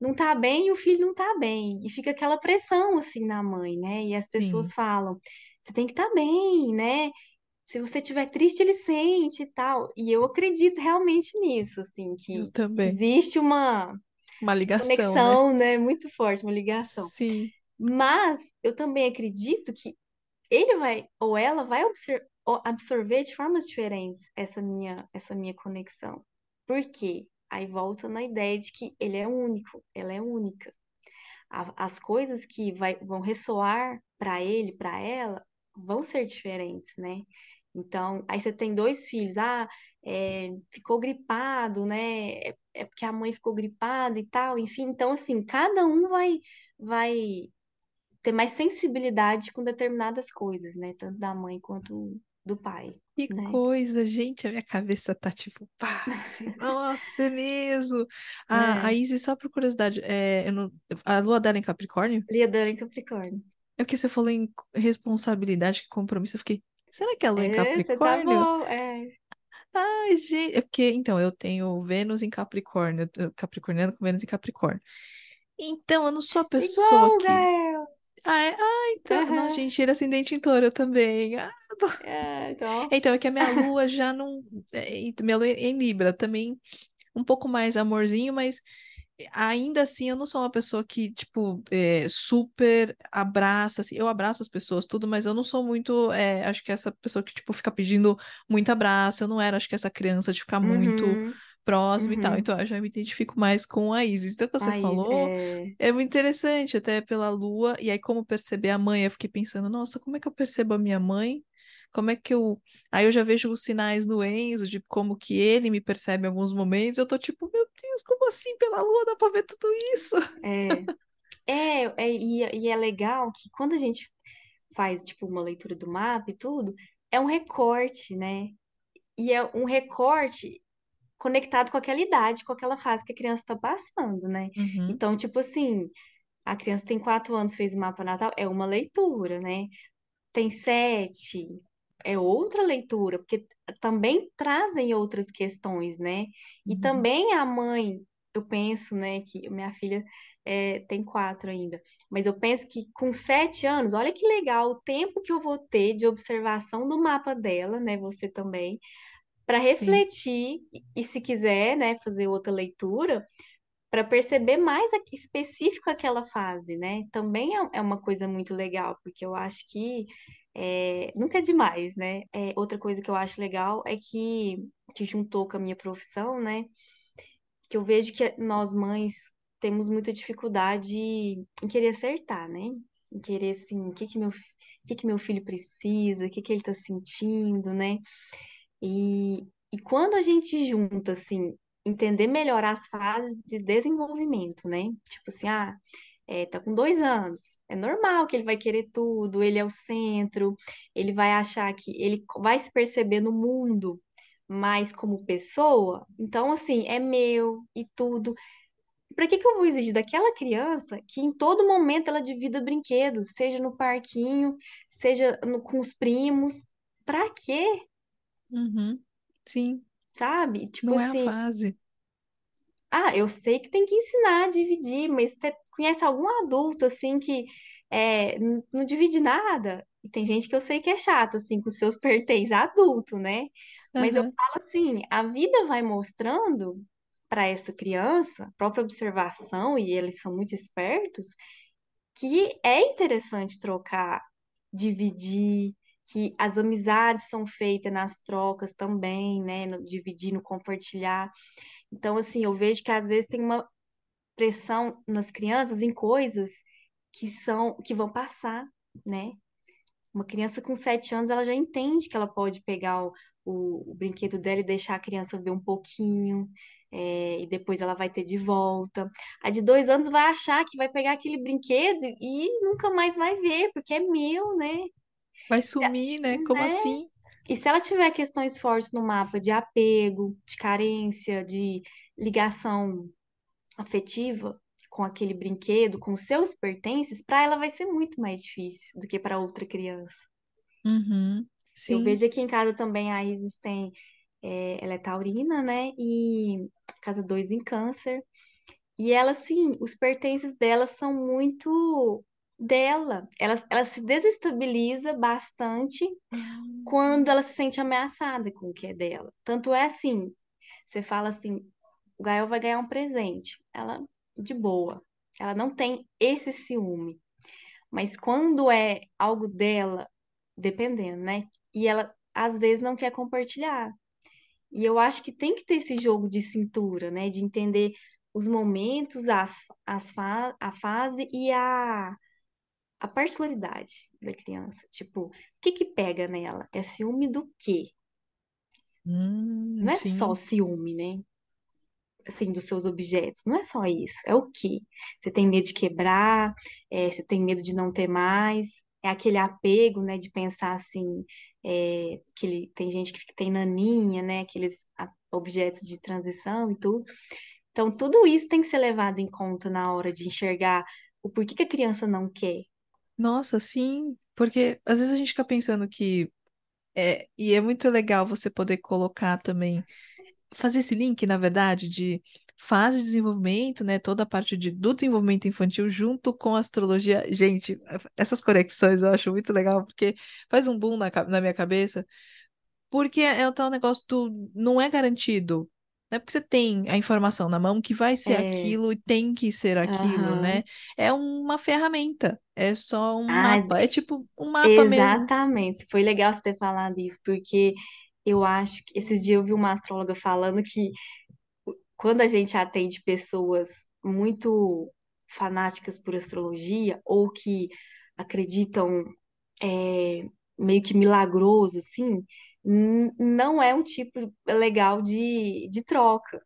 não tá bem, o filho não tá bem. E fica aquela pressão assim na mãe, né? E as pessoas Sim, falam, você tem que estar bem, né? Se você estiver triste, ele sente e tal. E eu acredito realmente nisso, assim, que existe uma Uma ligação, né? conexão, né, muito forte, uma ligação. Sim, Mas eu também acredito que ele vai ou ela vai obser- o- absorver de formas diferentes essa minha essa minha conexão. Por quê? Aí volta na ideia de que ele é único, ela é única. As coisas que vai- vão ressoar para ele, para ela, vão ser diferentes, né? Então, aí você tem dois filhos, ah, é, ficou gripado, né? É, é porque a mãe ficou gripada e tal, enfim. Então, assim, cada um vai, vai ter mais sensibilidade com determinadas coisas, né? Tanto da mãe quanto do pai, que né? coisa, gente. A minha cabeça tá tipo, pá, assim, *laughs* nossa, é mesmo. A, a É, Isis, só por curiosidade, é, eu não- a lua dela é em Capricórnio? Liadora em Capricórnio. É porque você falou em responsabilidade, compromisso. Eu fiquei, será que é a lua em É, tá Capricórnio? bom, é. Ai, gente. É porque, então, eu tenho Vênus em Capricórnio, capricorniano com Vênus em Capricórnio. Então, eu não sou a pessoa Igual, que. Gael! Ah, é... ah então. Não, Aham. gente, ele é ascendente em touro também. Ah, *laughs* É, então. Então, é que a minha lua já não. é, minha lua em Libra também. Um pouco mais amorzinho, mas ainda assim eu não sou uma pessoa que, tipo, é, super abraça, assim. Eu abraço as pessoas, tudo, mas eu não sou muito. é, acho que essa pessoa que, tipo, fica pedindo muito abraço. Eu não era, acho que essa criança de ficar muito Uhum, próximo e tal. uhum. Então, eu já me identifico mais com a Isis. Então, o que você falou é... é muito interessante, até pela lua. E aí, como perceber a mãe? Eu fiquei pensando, nossa, como é que eu percebo a minha mãe? Como é que eu. Aí eu já vejo os sinais do Enzo, de como que ele me percebe em alguns momentos. Eu tô tipo, meu Deus, como assim? Pela lua dá pra ver tudo isso? É, é, é e, e é legal que quando a gente faz, tipo, uma leitura do mapa e tudo, é um recorte, né? E é um recorte conectado com aquela idade, com aquela fase que a criança está passando, né? Uhum, Então, tipo assim, a criança tem quatro anos, fez o mapa natal, é uma leitura, né? tem sete, é outra leitura, porque também trazem outras questões, né? E uhum. também a mãe, eu penso, né, que minha filha é, tem quatro ainda, mas eu penso que com sete anos, olha que legal o tempo que eu vou ter de observação do mapa dela, né? Você também, para Sim. refletir e, e se quiser, né, fazer outra leitura para perceber mais específico aquela fase, né? Também é, é uma coisa muito legal, porque eu acho que é, nunca é demais, né? É, outra coisa que eu acho legal é que, que juntou com a minha profissão, né? Que eu vejo que nós mães temos muita dificuldade em querer acertar, né? Em querer, assim, o que que meu, o que que meu filho precisa, o que que ele tá sentindo, né? E, e quando a gente junta, assim, entender melhor as fases de desenvolvimento, né? Tipo assim, ah, é, tá com dois anos, é normal que ele vai querer tudo, ele é o centro, ele vai achar que ele vai se perceber no mundo mais como pessoa, então, assim, é meu e tudo. Pra que que eu vou exigir daquela criança que em todo momento ela divida brinquedos, seja no parquinho, seja no- com os primos? Pra quê? Uhum. Sim, Sabe? Tipo não é a assim, fase. ah, eu sei que tem que ensinar a dividir, mas você conhece algum adulto assim que é, não divide nada? E tem gente que eu sei que é chato, assim, com seus pertences, adulto, né? Mas eu Aham. falo assim, a vida vai mostrando para essa criança, própria observação, e eles são muito espertos, que é interessante trocar, dividir, que as amizades são feitas nas trocas também, né? No dividir, no compartilhar. Então, assim, eu vejo que às vezes tem uma pressão nas crianças em coisas que são, que vão passar, né? Uma criança com sete anos, ela já entende que ela pode pegar o, o, o brinquedo dela e deixar a criança ver um pouquinho, é, e depois ela vai ter de volta. A de dois anos vai achar que vai pegar aquele brinquedo e nunca mais vai ver, porque é meu, né? Vai sumir, né? Como Né? assim? E se ela tiver questões fortes no mapa de apego, de carência, de ligação afetiva com aquele brinquedo, com seus pertences, para ela vai ser muito mais difícil do que para outra criança. Uhum. Eu Sim. vejo aqui em casa também a Isis tem, é, ela é taurina, né? E casa 2 em câncer. E ela, assim, os pertences dela são muito dela. Ela, ela se desestabiliza bastante quando ela se sente ameaçada com o que é dela. Tanto é assim, você fala assim, o Gael vai ganhar um presente. Ela, de boa. Ela não tem esse ciúme. Mas quando é algo dela, dependendo, né? E ela, às vezes, não quer compartilhar. E eu acho que tem que ter esse jogo de cintura, né? De entender os momentos, as, as fa a fase e a, a particularidade da criança. Tipo, o que que pega nela? É ciúme do quê? Hum, Não é só sim. ciúme, né? Assim, dos seus objetos. Não é só isso. É o quê? Você tem medo de quebrar, é, você tem medo de não ter mais. É aquele apego, né? De pensar assim, é, que ele, tem gente que tem naninha, né? Aqueles objetos de transição e tudo. Então, tudo isso tem que ser levado em conta na hora de enxergar o porquê que a criança não quer. Nossa, sim. Porque às vezes a gente fica pensando que é, e é muito legal você poder colocar também, fazer esse link, na verdade, de fase de desenvolvimento, né? Toda a parte de, do desenvolvimento infantil junto com a astrologia. Gente, essas conexões eu acho muito legal, porque faz um boom na, na minha cabeça. Porque é o tal negócio do não é garantido. Não é porque você tem a informação na mão que vai ser É, aquilo e tem que ser aquilo, né? aham. É uma ferramenta, é só um Ah, mapa, é tipo um mapa mesmo. exatamente. Foi legal você ter falado isso, porque eu acho que esses dias eu vi uma astróloga falando que quando a gente atende pessoas muito fanáticas por astrologia ou que acreditam é, meio que milagroso, assim, não é um tipo legal de, de troca.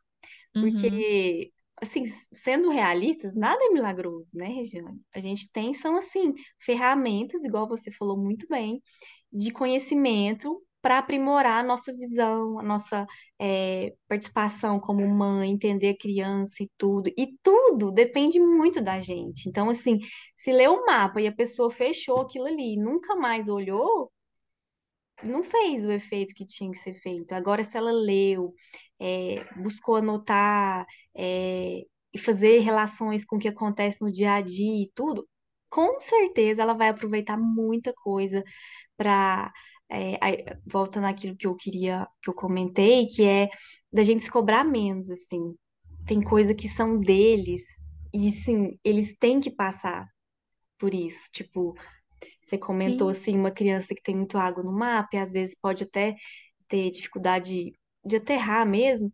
Uhum, Porque, assim, sendo realistas, nada é milagroso, né, Regiane? A gente tem, são, assim, ferramentas, igual você falou muito bem, de conhecimento para aprimorar a nossa visão, a nossa é, participação como mãe, entender a criança e tudo. E tudo depende muito da gente. Então, assim, se lê o mapa e a pessoa fechou aquilo ali e nunca mais olhou, não fez o efeito que tinha que ser feito. Agora, se ela leu, é, buscou anotar, é, e fazer relações com o que acontece no dia a dia e tudo, com certeza ela vai aproveitar muita coisa para. Voltando àquilo que eu queria, que eu comentei, que é da gente se cobrar menos, assim. Tem coisa que são deles, e sim, eles têm que passar por isso. Tipo, você comentou sim. assim, uma criança que tem muito água no mapa, e às vezes pode até ter dificuldade de aterrar mesmo.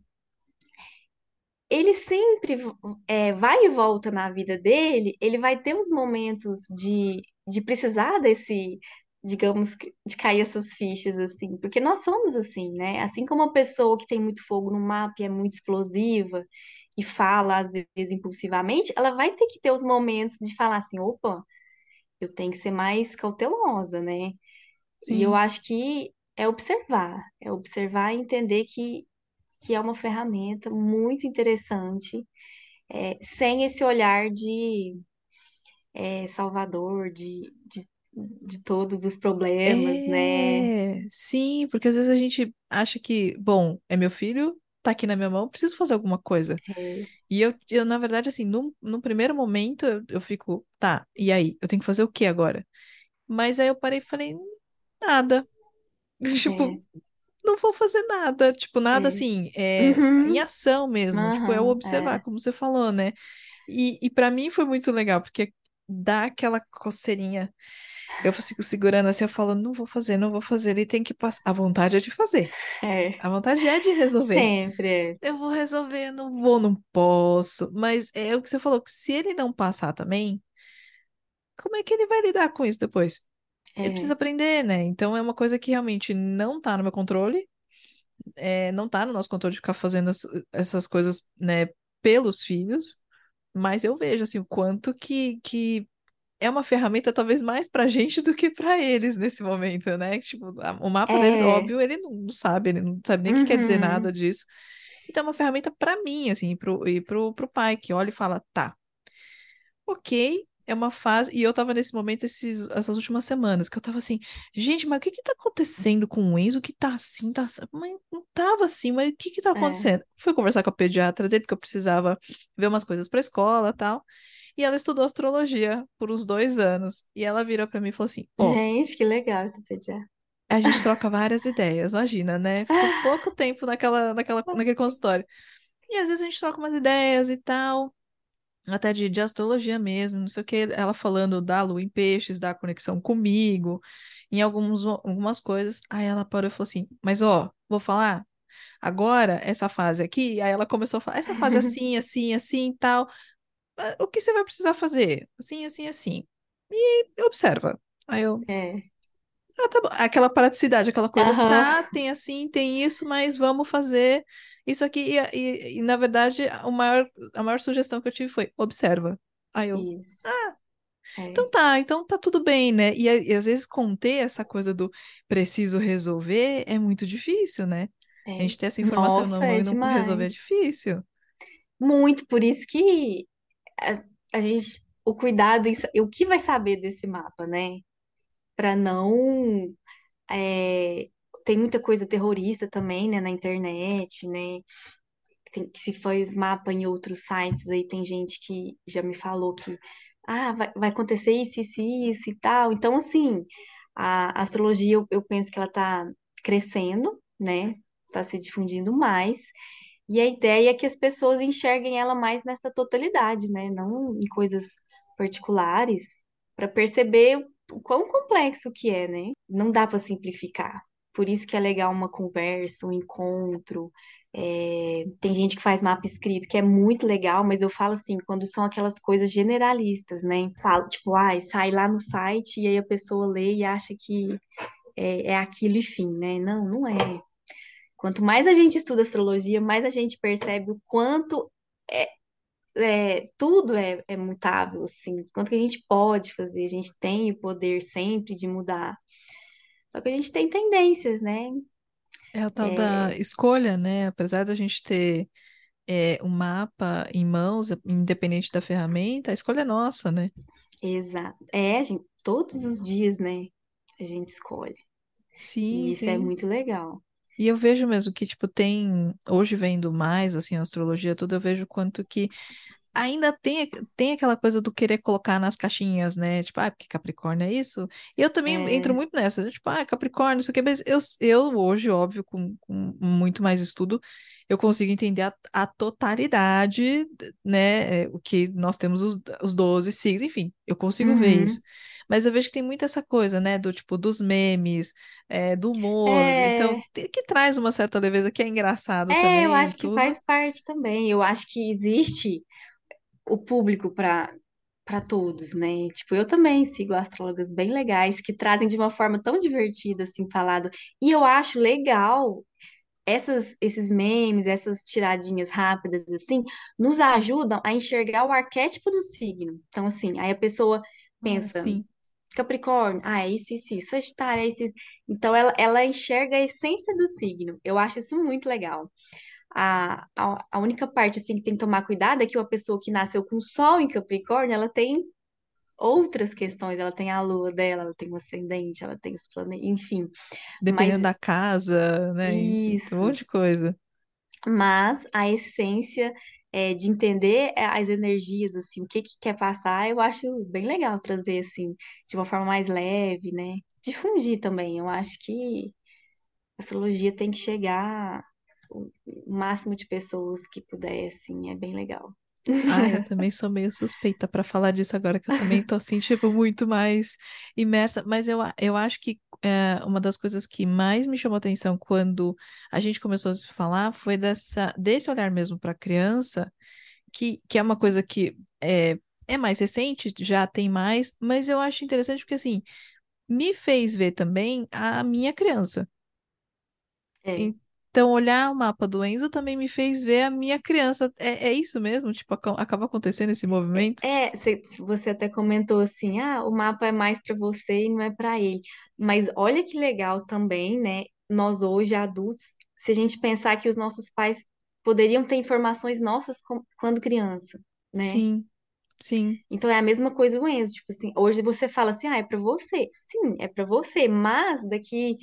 Ele sempre é, vai e volta na vida dele, ele vai ter os momentos de, de precisar desse, digamos, de cair essas fichas, assim, porque nós somos assim, né? Assim como uma pessoa que tem muito fogo no mapa e é muito explosiva e fala, às vezes, impulsivamente, ela vai ter que ter os momentos de falar assim, opa, eu tenho que ser mais cautelosa, né? E eu Sim. acho que é observar, é observar e entender que, que é uma ferramenta muito interessante, é, sem esse olhar de é, salvador, de, de, de todos os problemas, né? É, sim, porque às vezes a gente acha que, bom, é meu filho, tá aqui na minha mão, preciso fazer alguma coisa. É, E eu, eu na verdade, assim, num, num primeiro momento, eu, eu fico, tá, e aí? Eu tenho que fazer o que agora? Mas aí eu parei e falei, nada. *laughs* Tipo, é, não vou fazer nada. Tipo, nada é. assim, é em Uhum, ação mesmo. Tipo, é o observar, é, como você falou, né? E, e para mim foi muito legal, porque dá aquela coceirinha. Eu fico segurando assim, eu falo, não vou fazer, não vou fazer. Ele tem que passar. A vontade é de fazer. é. A vontade é de resolver. Sempre Eu vou resolver, não vou, não posso. Mas é o que você falou, que se ele não passar também, como é que ele vai lidar com isso depois? é, Ele precisa é, aprender, né? Então é uma coisa que realmente não tá no meu controle, é, não tá no nosso controle de ficar fazendo as- essas coisas, né, pelos filhos, mas eu vejo, assim, o quanto que, que é uma ferramenta talvez mais pra gente do que pra eles nesse momento, né? Tipo, o mapa deles, É. óbvio, ele não sabe, ele não sabe nem o que quer dizer Uhum. nada disso. Então, é uma ferramenta pra mim, assim, e pro, e pro, pro pai, que olha e fala, tá, ok, é uma fase. E eu tava nesse momento esses, essas últimas semanas, que eu tava assim, gente, mas o que que tá acontecendo com o Enzo? Que tá assim, tá. assim? Mas não tava assim, mas o que que tá É. acontecendo? Fui conversar com a pediatra dele, porque eu precisava ver umas coisas pra escola e tal. E ela estudou astrologia por uns dois anos. E ela virou pra mim e falou assim: Gente, que legal esse pediatra. a gente troca várias ideias, imagina, né? Ficou *laughs* pouco tempo naquela, naquela, naquele consultório. E às vezes a gente troca umas ideias e tal até de, de astrologia mesmo, não sei o que, ela falando da lua em peixes, da conexão comigo, em alguns, algumas coisas. Aí ela parou e falou assim: Mas ó, vou falar agora, essa fase aqui. Aí ela começou a falar: Essa fase assim, assim, assim e tal. Ah, O que você vai precisar fazer? Assim, assim, assim. E observa. Aí eu. É. Ah, tá bom. Aquela praticidade, aquela coisa, Aham. tá, tem assim, tem isso, mas vamos fazer isso aqui. E, e- e, na verdade, o maior, a maior sugestão que eu tive foi: observa. Aí eu. Isso. Então É. tá, então tá tudo bem, né? E, a- e às vezes conter essa coisa do preciso resolver é muito difícil, né? A É. gente ter essa informação na Nossa, mão é e não resolver é difícil. Muito, por isso que a, a gente, o cuidado, em o que vai saber desse mapa, né? Para não, é, tem muita coisa terrorista também, né, na internet, né? Tem, se faz mapa em outros sites, aí tem gente que já me falou que, ah, vai, vai acontecer isso, isso, isso e tal. Então, assim, a astrologia, eu, eu penso que ela tá crescendo, né? Tá se difundindo mais. E a ideia é que as pessoas enxerguem ela mais nessa totalidade, né? Não em coisas particulares, para perceber o quão complexo que é, né? Não dá para simplificar. Por isso que é legal uma conversa, um encontro. É, Tem gente que faz mapa escrito, que é muito legal, mas eu falo assim, quando são aquelas coisas generalistas, né? Falo, tipo, ai, sai lá no site e aí a pessoa lê e acha que é, é aquilo e fim, né? Não, não é. Quanto mais a gente estuda astrologia, mais a gente percebe o quanto é, é, tudo é, é mutável, assim. Quanto que a gente pode fazer, a gente tem o poder sempre de mudar. Só que a gente tem tendências, né? É o tal da É, escolha, né? Apesar da gente ter é, um mapa em mãos, independente da ferramenta, a escolha é nossa, né? exato. É, a gente, todos os dias, né? A gente escolhe. Sim, E isso é sim. muito legal. E eu vejo mesmo que, tipo, tem, hoje vendo mais, assim, a astrologia, tudo, eu vejo quanto que ainda tem, tem aquela coisa do querer colocar nas caixinhas, né? Tipo, ah, porque Capricórnio é isso. E eu também entro É, muito nessa, tipo, ah, Capricórnio, isso aqui, mas eu, eu hoje, óbvio, com, com muito mais estudo, eu consigo entender a, a totalidade, né? é, O que nós temos os, os 12 signos, enfim, eu consigo ver isso. Mas eu vejo que tem muito essa coisa, né? Do tipo, dos memes, é, do humor, então, É, te- que traz uma certa leveza que é engraçado é, eu também, e acho que tudo. faz parte também. Eu acho que existe o público para para todos, né? Tipo, eu também sigo astrólogas bem legais que trazem de uma forma tão divertida assim falado. E eu acho legal essas esses memes, essas tiradinhas rápidas assim, nos ajudam a enxergar o arquétipo do signo. Então assim, aí a pessoa Ah, pensa sim. Capricórnio, ah, é isso, isso, isso. Sagitário, é isso, isso. Então ela, ela enxerga a essência do signo. Eu acho isso muito legal. A, a, a única parte assim que tem que tomar cuidado é que uma pessoa que nasceu com Sol em Capricórnio, ela tem outras questões, ela tem a lua dela, ela tem o ascendente, ela tem os planetas, enfim. Dependendo Mas da casa, né? Tem um isso, monte de coisa. mas a essência é, de entender é, as energias, assim, o que que quer passar, eu acho bem legal trazer assim, de uma forma mais leve, né? Difundir também. Eu acho que a astrologia tem que chegar o o máximo de pessoas que puder, assim, é bem legal. Ah, eu *laughs* também sou meio suspeita para falar disso agora, que eu também tô assim, tipo, muito mais imersa. Mas eu, eu acho que é, uma das coisas que mais me chamou atenção quando a gente começou a se falar foi dessa, desse olhar mesmo para a criança, que, que é uma coisa que é, é mais recente, já tem mais, mas eu acho interessante porque, assim, me fez ver também a minha criança. É. Então, olhar o mapa do Enzo também me fez ver a minha criança. É, é isso mesmo? Tipo, aca- acaba acontecendo esse movimento? É, cê- você até comentou assim, ah, o mapa é mais para você e não é para ele. Mas olha que legal também, né? Nós hoje adultos, se a gente pensar que os nossos pais poderiam ter informações nossas quando criança, né? Sim, sim, Então é a mesma coisa o Enzo, tipo assim, hoje você fala assim, ah, é para você. Sim, é para você, mas daqui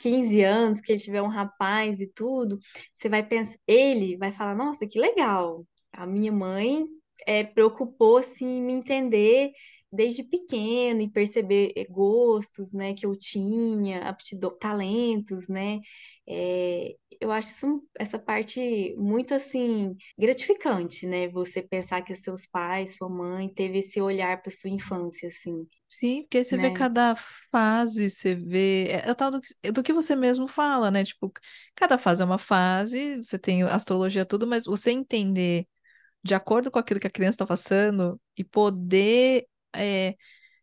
15 anos, que ele tiver um rapaz e tudo, você vai pensar, ele vai falar, nossa, que legal. A minha mãe é, preocupou assim em me entender desde pequeno e perceber eh, gostos, né, que eu tinha, aptidão, talentos, né? É, eu acho isso, essa parte muito assim gratificante, né? Você pensar que os seus pais, sua mãe teve esse olhar para sua infância, assim, sim, porque você vê né? cada fase, você vê. É, é tal do, que- do que você mesmo fala, né? Tipo, cada fase é uma fase, você tem astrologia, tudo, mas você entender de acordo com aquilo que a criança está passando e poder. é,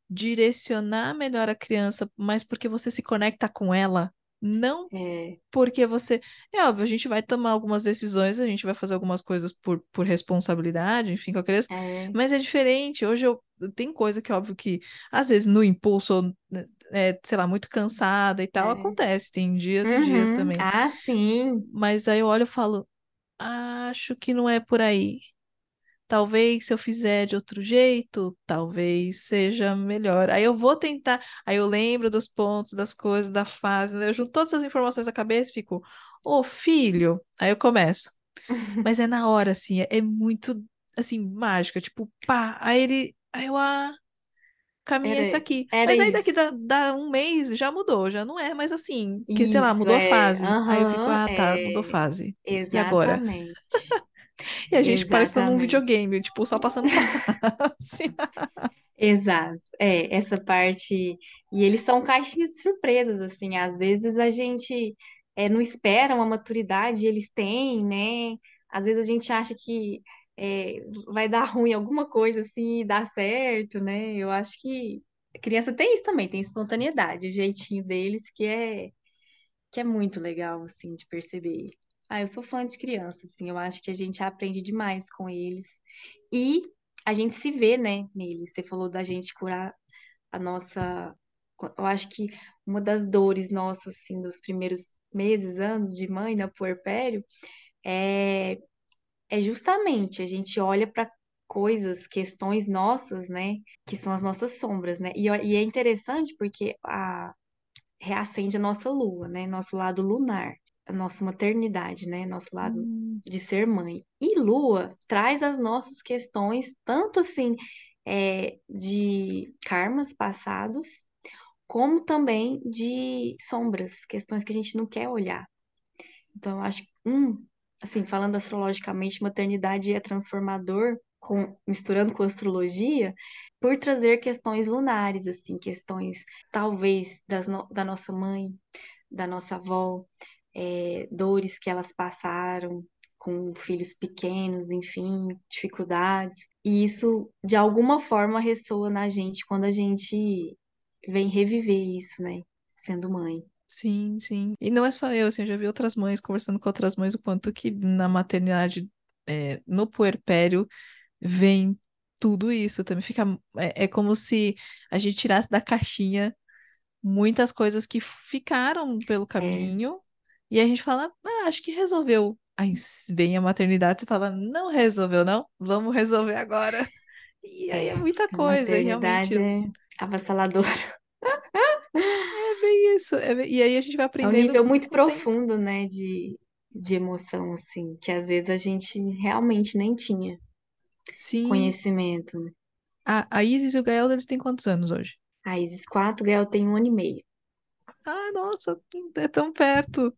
direcionar melhor a criança, mas porque você se conecta com ela, não É, porque você. É óbvio, a gente vai tomar algumas decisões, a gente vai fazer algumas coisas por, por responsabilidade, enfim, com a criança, é, mas é diferente. Hoje eu. Tem coisa que, óbvio, que às vezes no impulso, né, é, sei lá, muito cansada e tal, é. acontece, tem dias e dias Uhum. também. Ah, sim. Mas aí eu olho e falo, acho que não é por aí. Talvez se eu fizer de outro jeito, talvez seja melhor. Aí eu vou tentar, aí eu lembro dos pontos, das coisas, da fase, né? Eu junto todas as informações na cabeça e fico, ô filho, aí eu começo. *laughs* Mas é na hora, assim, é, é muito, assim, mágica, tipo, pá, aí ele, aí eu, ah, caminha Era, esse aqui. era Mas aí daqui isso. da, da um mês já mudou, já não é mais assim, porque sei lá, Isso, mudou a é. fase. Aí eu fico, ah, tá, mudou é. fase. E agora? *laughs* Exatamente. E a gente parece que tá num Exatamente. videogame, tipo, só passando fase. *laughs* Exato. É, essa parte. E eles são caixinhas de surpresas, assim. Às vezes a gente é, não espera uma maturidade, e eles têm, né? Às vezes a gente acha que é, vai dar *laughs* ruim alguma coisa, assim, e dá certo, né? Eu acho que a criança tem isso também, tem espontaneidade, o jeitinho deles que é, que é muito legal, assim, de perceber. Ah, eu sou fã de criança, assim, eu acho que a gente aprende demais com eles. E a gente se vê, né, neles. Você falou da gente curar a nossa. Eu acho que uma das dores nossas, assim, dos primeiros meses, anos de mãe, no puerpério, é, é justamente a gente olha para coisas, questões nossas, né, que são as nossas sombras, né? E, e é interessante porque a, reacende a nossa lua, né, nosso lado lunar, a nossa maternidade, né, nosso lado Hum, de ser mãe. E lua traz as nossas questões, tanto assim, é, de karmas passados como também de sombras, questões que a gente não quer olhar. Então, eu acho que, um, assim, falando astrologicamente, maternidade é transformador, com, misturando com astrologia, por trazer questões lunares, assim, questões talvez das no- da nossa mãe, da nossa avó, é, dores que elas passaram com filhos pequenos, enfim, dificuldades. E isso, de alguma forma, ressoa na gente quando a gente vem reviver isso, né? Sendo mãe. sim, sim. E não é só eu, assim, eu já vi outras mães conversando com outras mães o quanto que na maternidade, é, no puerpério, vem tudo isso. Também fica. É, é como se a gente tirasse da caixinha muitas coisas que ficaram pelo É, caminho e a gente fala, ah, acho que resolveu. Aí vem a maternidade e fala, não resolveu, não? Vamos resolver agora. E aí é é, muita a coisa, e realmente. maternidade é avassaladora. *laughs* É bem isso. é bem- E aí a gente vai É um aprendendo nível muito com o tempo. profundo, né, de, de emoção, assim, que às vezes a gente realmente nem tinha Sim. conhecimento. né? A, a Isis e o Gael, eles têm quantos anos hoje? A Isis 4, Gael tem um ano e meio. Ah, nossa, é tão perto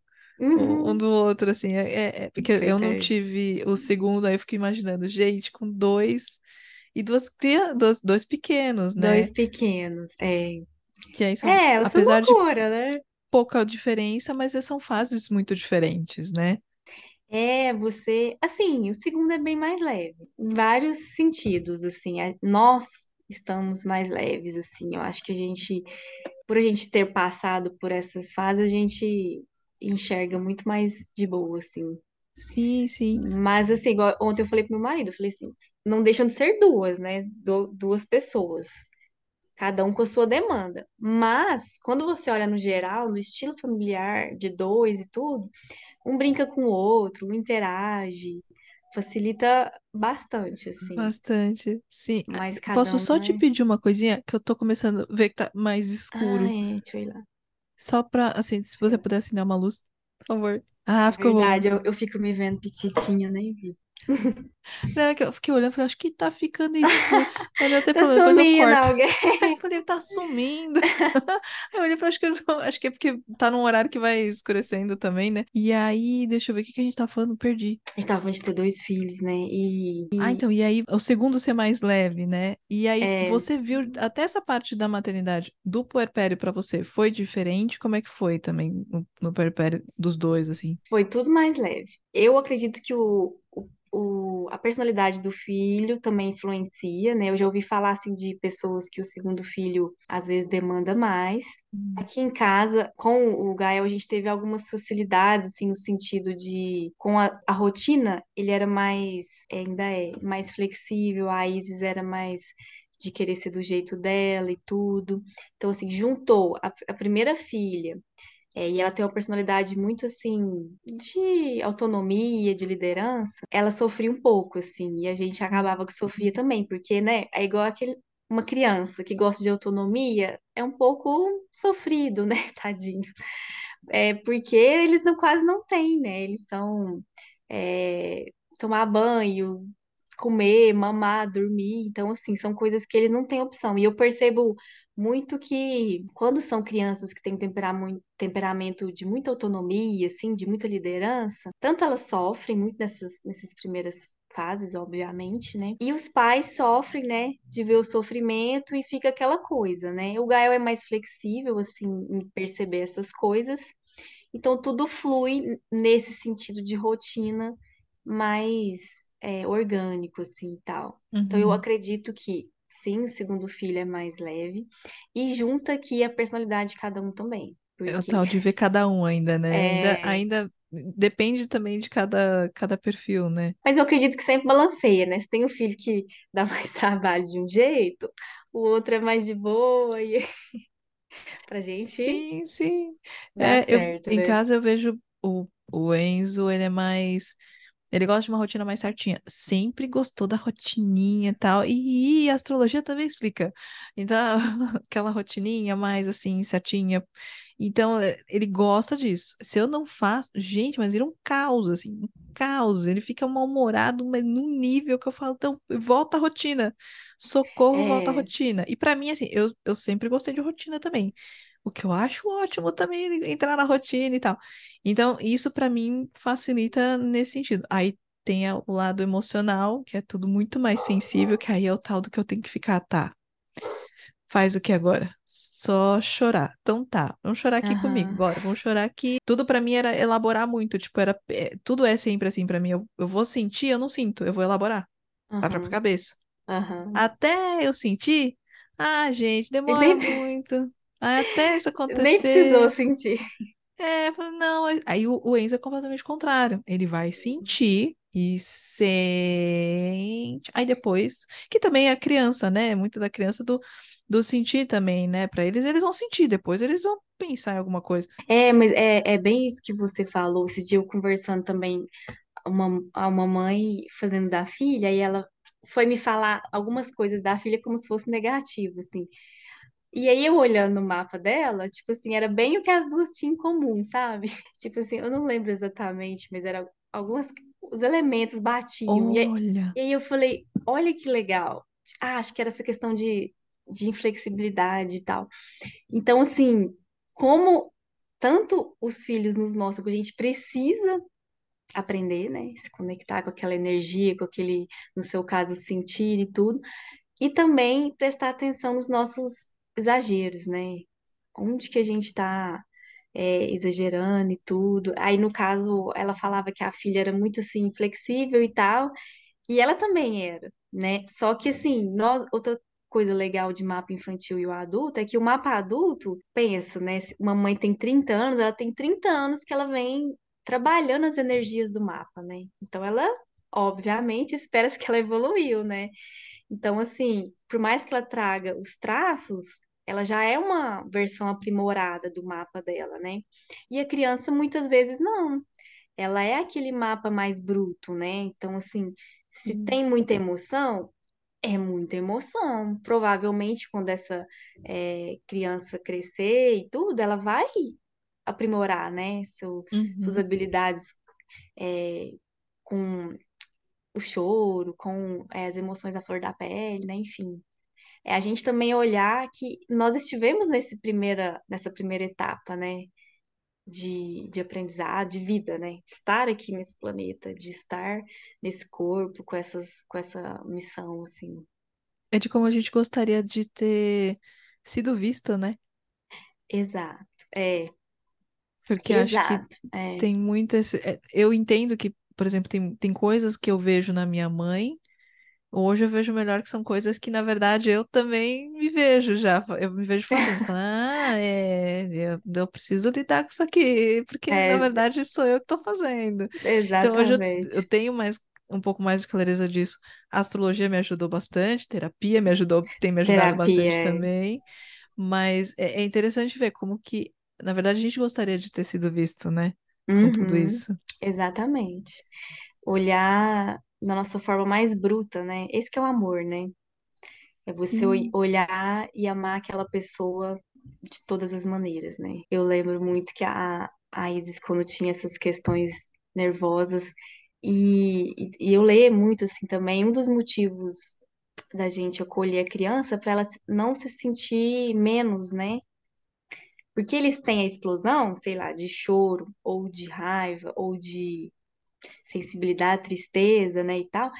um, um Uhum. do outro, assim. É, é- é- porque eu não tive o segundo, aí eu fico imaginando, gente, com dois e duas, cria- dois, dois pequenos, né? Dois pequenos. É, Que aí são, é apesar de loucura, né? pouca diferença, mas são fases muito diferentes, né? É, você, assim, o segundo é bem mais leve, em vários sentidos, assim, a- nós estamos mais leves, assim, eu acho que a gente, por a gente ter passado por essas fases, a gente enxerga muito mais de boa, assim. Sim, sim. Mas, assim, igual ontem eu falei pro meu marido, eu falei assim, não deixam de ser duas, né? Du- duas pessoas, cada um com a sua demanda. Mas, quando você olha no geral, no estilo familiar de dois e tudo, um brinca com o outro, um interage, facilita bastante, assim. Bastante. Sim. Ah, Mas cada Posso um só te pedir uma coisinha que eu tô começando a ver que tá mais Ah, escuro. é, deixa eu ir lá. Só pra, assim, se você puder acender uma luz, por favor. Ah, ficou bom. verdade, eu, eu fico me vendo petitinha, nem vi. É eu fiquei olhando, falei, acho que tá ficando escuro. Mas não tem Tá problema, depois eu corto. alguém. Eu falei, tá sumindo. *laughs* Aí eu olhei, falei, acho que, eu acho que é porque tá num horário que vai escurecendo também, né? E aí, deixa eu ver o que que a gente tá falando, perdi. A gente tava falando de ter dois filhos, né? E Ah, então, e aí o segundo ser mais leve, né? E aí é, você viu até essa parte da maternidade do puerpério pra você foi diferente? Como é que foi também no, no puerpério dos dois, assim? foi tudo mais leve. Eu acredito que o, o, o- a personalidade do filho também influencia, né? Eu já ouvi falar assim de pessoas que o segundo filho às vezes demanda mais. Hum. Aqui em casa, com o Gael, a gente teve algumas facilidades, assim, no sentido de, com a, a rotina, ele era mais, ainda é, mais flexível, a Isis era mais de querer ser do jeito dela e tudo. Então, assim, juntou a, a primeira filha é, e ela tem uma personalidade muito assim de autonomia, de liderança. Ela sofria um pouco assim, e a gente acabava que sofria também, porque, né, é igual aquele uma criança que gosta de autonomia, é um pouco sofrido, *laughs* né, tadinho. É porque eles não, quase não têm, né? Eles são é, tomar banho, comer, mamar, dormir. Então, assim, são coisas que eles não têm opção. E eu percebo muito que quando são crianças que têm temperamento, temperamento de muita autonomia, assim, de muita liderança, tanto elas sofrem muito nessas, nessas primeiras fases, obviamente, né? E os pais sofrem, né, de ver o sofrimento e fica aquela coisa, né? O Gael é mais flexível, assim, em perceber essas coisas. Então, tudo flui nesse sentido de rotina mais é, orgânico, assim, e tal. Então, eu Uhum. acredito que, sim, o segundo filho é mais leve. E junta aqui a personalidade de cada um também. É o Porque, tal de ver cada um ainda, né? Ainda, é... ainda depende também de cada, cada perfil, né? Mas eu acredito que sempre balanceia, né? Se tem um filho que dá mais *laughs* trabalho de um jeito, o outro é mais de boa, e *laughs* pra gente Sim, sim. É, eu, certo, em né? casa eu vejo o, o Enzo, ele é mais. Ele gosta de uma rotina mais certinha. Sempre gostou da rotininha e tal. E, e a astrologia também explica. Então, *laughs* aquela rotininha mais assim, certinha. Então, é, ele gosta disso. Se eu não faço, gente, mas vira um caos, assim, um caos. Ele fica mal-humorado, mas num nível que eu falo, então, volta à rotina. Socorro, volta à É, rotina. E pra mim, assim, eu, eu sempre gostei de rotina também. O que eu acho ótimo também entrar na rotina e tal. Então, isso pra mim facilita nesse sentido. Aí tem a- o lado emocional, que é tudo muito mais sensível, que aí é o tal do que eu tenho que ficar, tá? Faz o que agora? Só chorar. Então tá, vamos chorar aqui comigo, aham, bora, vamos chorar aqui. Tudo pra mim era elaborar muito, tipo, era é, tudo é sempre assim pra mim. Eu, eu vou sentir, eu não sinto, eu vou elaborar. Vai pra aham, cabeça. aham. Até eu sentir, ah, gente, demora muito. Até isso *laughs* nem precisou acontecer. sentir. É, não. Aí o, o Enzo é completamente contrário. Ele vai sentir e sente. Aí depois, que também é a criança, né? Muito da criança do, do sentir também, né? Pra eles, eles vão sentir, depois eles vão pensar em alguma coisa. É, mas é, é bem isso que você falou. Esse dia eu conversando também uma, a uma mãe fazendo da filha, e ela foi me falar algumas coisas da filha como se fosse negativo, assim. E aí eu olhando no mapa dela, tipo assim, era bem o que as duas tinham em comum, sabe? *laughs* Tipo assim, eu não lembro exatamente, mas era algumas os elementos batiam. E aí, Olha, e aí eu falei, olha que legal. Ah, acho que era essa questão de, de inflexibilidade e tal. Então, assim, como tanto os filhos nos mostram que a gente precisa aprender, né? Se conectar com aquela energia, com aquele, no seu caso, sentir e tudo. E também prestar atenção nos nossos exageros, né? Onde que a gente está exagerando e tudo. Aí, no caso, ela falava que a filha era muito assim, flexível e tal, e ela também era, né? Só que assim, nós, outra coisa legal de mapa infantil e o adulto é que o mapa adulto, pensa, né? Uma mãe tem 30 anos, ela tem 30 anos que ela vem trabalhando as energias do mapa, né? Então ela, obviamente, espera que ela evoluiu, né? Então, assim, por mais que ela traga os traços, ela já é uma versão aprimorada do mapa dela, né? E a criança muitas vezes não. Ela é aquele mapa mais bruto, né? Então, assim, se Sim. tem muita emoção, é muita emoção. Provavelmente, quando essa é, criança crescer e tudo, ela vai aprimorar, né? Seu, suas Uhum. habilidades é, com o choro, com é, as emoções à flor da pele, né? Enfim. É a gente também olhar que nós estivemos nesse primeira, nessa primeira etapa, né? De, de aprendizado, de vida, né? De estar aqui nesse planeta, de estar nesse corpo com essas, com essa missão, assim. É de como a gente gostaria de ter sido visto, né? Exato. É, Porque acho que exato. É, tem muitas. é, Eu entendo que, por exemplo, tem, tem coisas que eu vejo na minha mãe. Hoje eu vejo melhor que são coisas que, na verdade, eu também me vejo já. Eu me vejo fazendo. Falando, *laughs* ah, é, eu, eu preciso lidar com isso aqui, porque, na é, verdade, sou eu que estou fazendo. Então, hoje eu, eu exatamente. tenho mais, um pouco mais de clareza disso. A astrologia me ajudou bastante, terapia me ajudou, tem me ajudado Terapia, bastante é. também. Mas é, é interessante ver como que, na verdade, a gente gostaria de ter sido visto, né? Com tudo Uhum, isso. exatamente. Olhar na nossa forma mais bruta, né? Esse que é o amor, né? É você Sim. olhar e amar aquela pessoa de todas as maneiras, né? Eu lembro muito que a, a Isis, quando tinha essas questões nervosas, e, e e eu leio muito assim também, um dos motivos da gente acolher a criança para ela não se sentir menos, né? Porque eles têm a explosão, sei lá, de choro, ou de raiva, ou de sensibilidade, tristeza, né, e tal,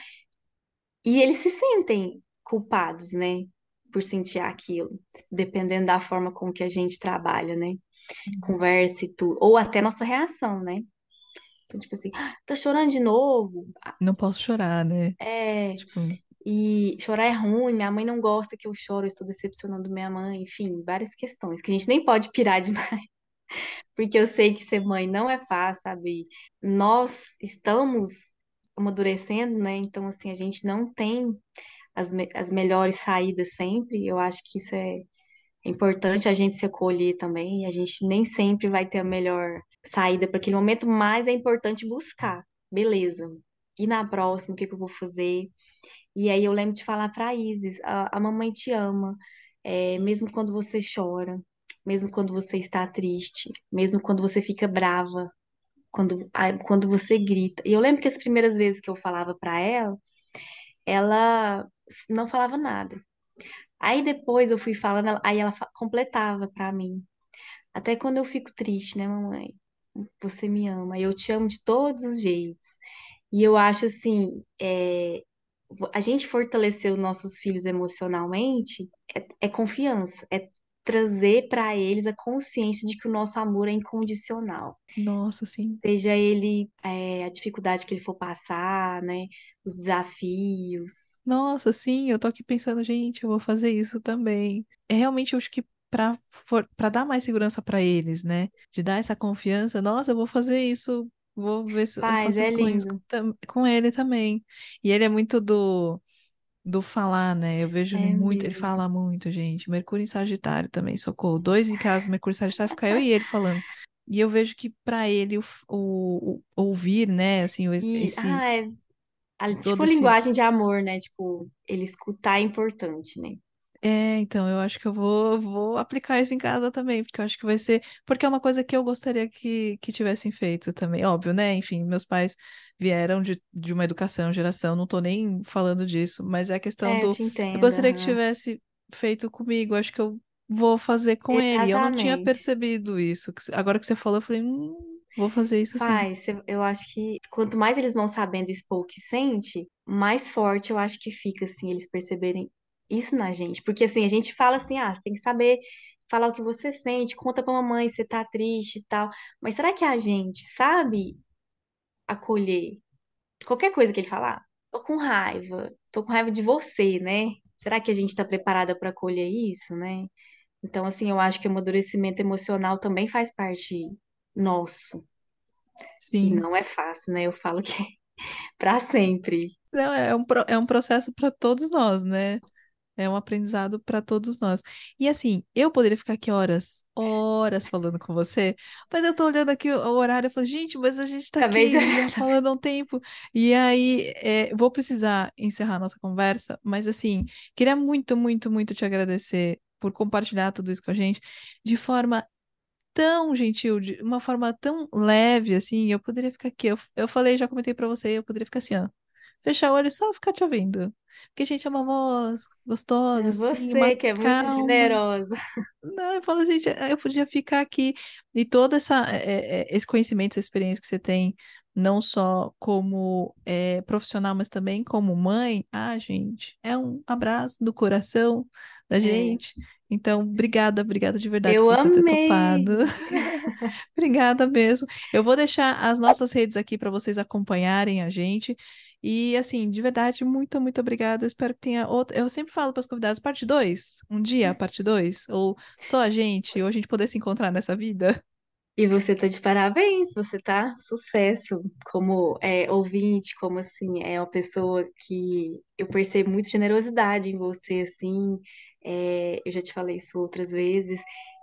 e eles se sentem culpados, né, por sentir aquilo, dependendo da forma com que a gente trabalha, né, conversa e tudo, ou até nossa reação, né. Então, tipo assim, "Ah, tá chorando de novo? Não posso chorar, né? É, Tipo, e chorar é ruim, minha mãe não gosta que eu choro, eu estou decepcionando minha mãe, enfim, várias questões que a gente nem pode pirar *laughs* demais. Porque eu sei que ser mãe não é fácil, sabe? Nós estamos amadurecendo, né? Então, assim, a gente não tem as, me- as melhores saídas sempre. Eu acho que isso é importante a gente se acolher também. A gente nem sempre vai ter a melhor saída para aquele momento, mas é importante buscar. Beleza. E na próxima, o que que eu vou fazer? E aí eu lembro de falar para Isis, a, a mamãe te ama, é, mesmo quando você chora, mesmo quando você está triste, mesmo quando você fica brava, quando, quando você grita. E eu lembro que as primeiras vezes que eu falava para ela, ela não falava nada. Aí depois eu fui falando, aí ela completava para mim. Até quando eu fico triste, né, mamãe? Você me ama, eu te amo de todos os jeitos. E eu acho assim, é, a gente fortalecer os nossos filhos emocionalmente é, é confiança, é trazer para eles a consciência de que o nosso amor é incondicional. nossa, assim. Seja ele é, a dificuldade que ele for passar, né? Os desafios. Nossa, sim, eu tô aqui pensando, gente, eu vou fazer isso também. É realmente, eu acho que pra dar mais segurança pra eles, né? De dar essa confiança, nossa, eu vou fazer isso, vou ver se eu Faz, faço é isso com com ele também. E ele é muito do, do falar, né? Eu vejo ele É muito, ele mesmo. fala muito, gente. Mercúrio em Sagitário também, socorro. Dois em casa, Mercúrio em Sagitário, fica eu e ele falando. E eu vejo que pra ele o, o, o ouvir, né, assim, o- E, esse ah, é a- tipo esse linguagem de amor, né? Tipo, ele escutar é importante, né? É, então, eu acho que eu vou, vou aplicar isso em casa também, porque eu acho que vai ser. Porque é uma coisa que eu gostaria que, que tivessem feito também. Óbvio, né? Enfim, meus pais vieram de, de uma educação, geração, não tô nem falando disso, mas é a questão É, eu do. te Eu entendo, gostaria que aham. tivesse feito comigo, acho que eu vou fazer com ele. Eu não tinha percebido isso. que- Agora que você falou, eu falei, hum, vou fazer isso sim. Faz, eu eu acho que quanto mais eles vão sabendo expor o que sente, mais forte eu acho que fica, assim, eles perceberem isso na gente. Porque, assim, a gente fala assim, ah, você tem que saber falar o que você sente, conta pra mamãe se você tá triste e tal. Mas será que a gente sabe acolher qualquer coisa que ele falar? Tô com raiva, tô com raiva de você, né? será que a gente está preparada para colher isso, né? Então, assim, eu acho que o amadurecimento emocional também faz parte nosso. E Sim. não é fácil, né? Eu falo que é *laughs* para sempre. Não, é um, é um processo para todos nós, né? É um aprendizado para todos nós. E assim, eu poderia ficar aqui horas, horas falando com você, mas eu tô olhando aqui o horário e falo, gente, mas a gente tá de aqui já *laughs* falando há um tempo. E aí, é, vou precisar encerrar a nossa conversa, mas assim, queria muito, muito, muito te agradecer por compartilhar tudo isso com a gente de forma tão gentil, de uma forma tão leve, assim. Eu poderia ficar aqui, eu, eu falei, já comentei pra você, eu poderia ficar assim, ó fechar o olho e só ficar te ouvindo. Porque, gente, é uma voz gostosa, É assim, uma você que é muito calma. generosa. Não, eu falo, gente, eu podia ficar aqui. E todo essa, é, é, esse conhecimento, essa experiência que você tem, não só como é, profissional, mas também como mãe, ah, gente, é um abraço do coração da É, gente. Então, obrigada, obrigada de verdade eu por você ter amei. topado. *laughs* *laughs* Obrigada mesmo. Eu vou deixar as nossas redes aqui para vocês acompanharem a gente. E assim, de verdade, muito, muito obrigada. Eu espero que tenha outra. Eu sempre falo para os convidados, parte 2, um dia, parte 2, ou só a gente, ou a gente poder se encontrar nessa vida. *laughs* E você tá de parabéns, você tá sucesso como é, ouvinte, como assim, é uma pessoa que eu percebo muito generosidade em você, assim, é, eu já te falei isso outras vezes,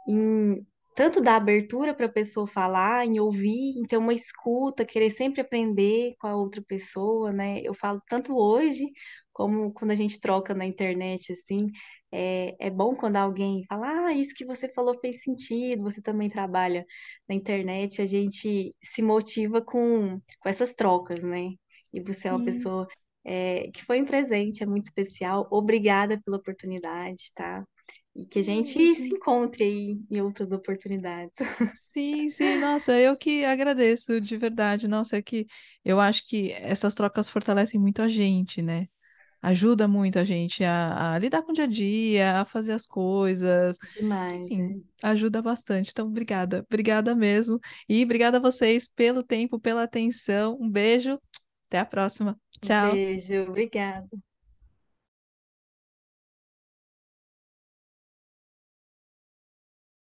em tanto dar abertura para a pessoa falar, em ouvir, em ter uma escuta, querer sempre aprender com a outra pessoa, né? Eu falo tanto hoje como quando a gente troca na internet, assim, é, é bom quando alguém fala, ah, isso que você falou fez sentido, você também trabalha na internet, a gente se motiva com, com essas trocas, né? E você é uma Sim, pessoa é, que foi um presente, é muito especial. Obrigada pela oportunidade, tá? E que a gente se encontre aí em outras oportunidades. *laughs* Sim, sim, nossa, eu que agradeço, de verdade. Nossa, é que eu acho que essas trocas fortalecem muito a gente, né? Ajuda muito a gente a, a lidar com o dia a dia, a fazer as coisas. Demais, Enfim, é. ajuda bastante. Então, obrigada. Obrigada mesmo. E obrigada a vocês pelo tempo, pela atenção. Um beijo. Até a próxima. Um Tchau. beijo, obrigada.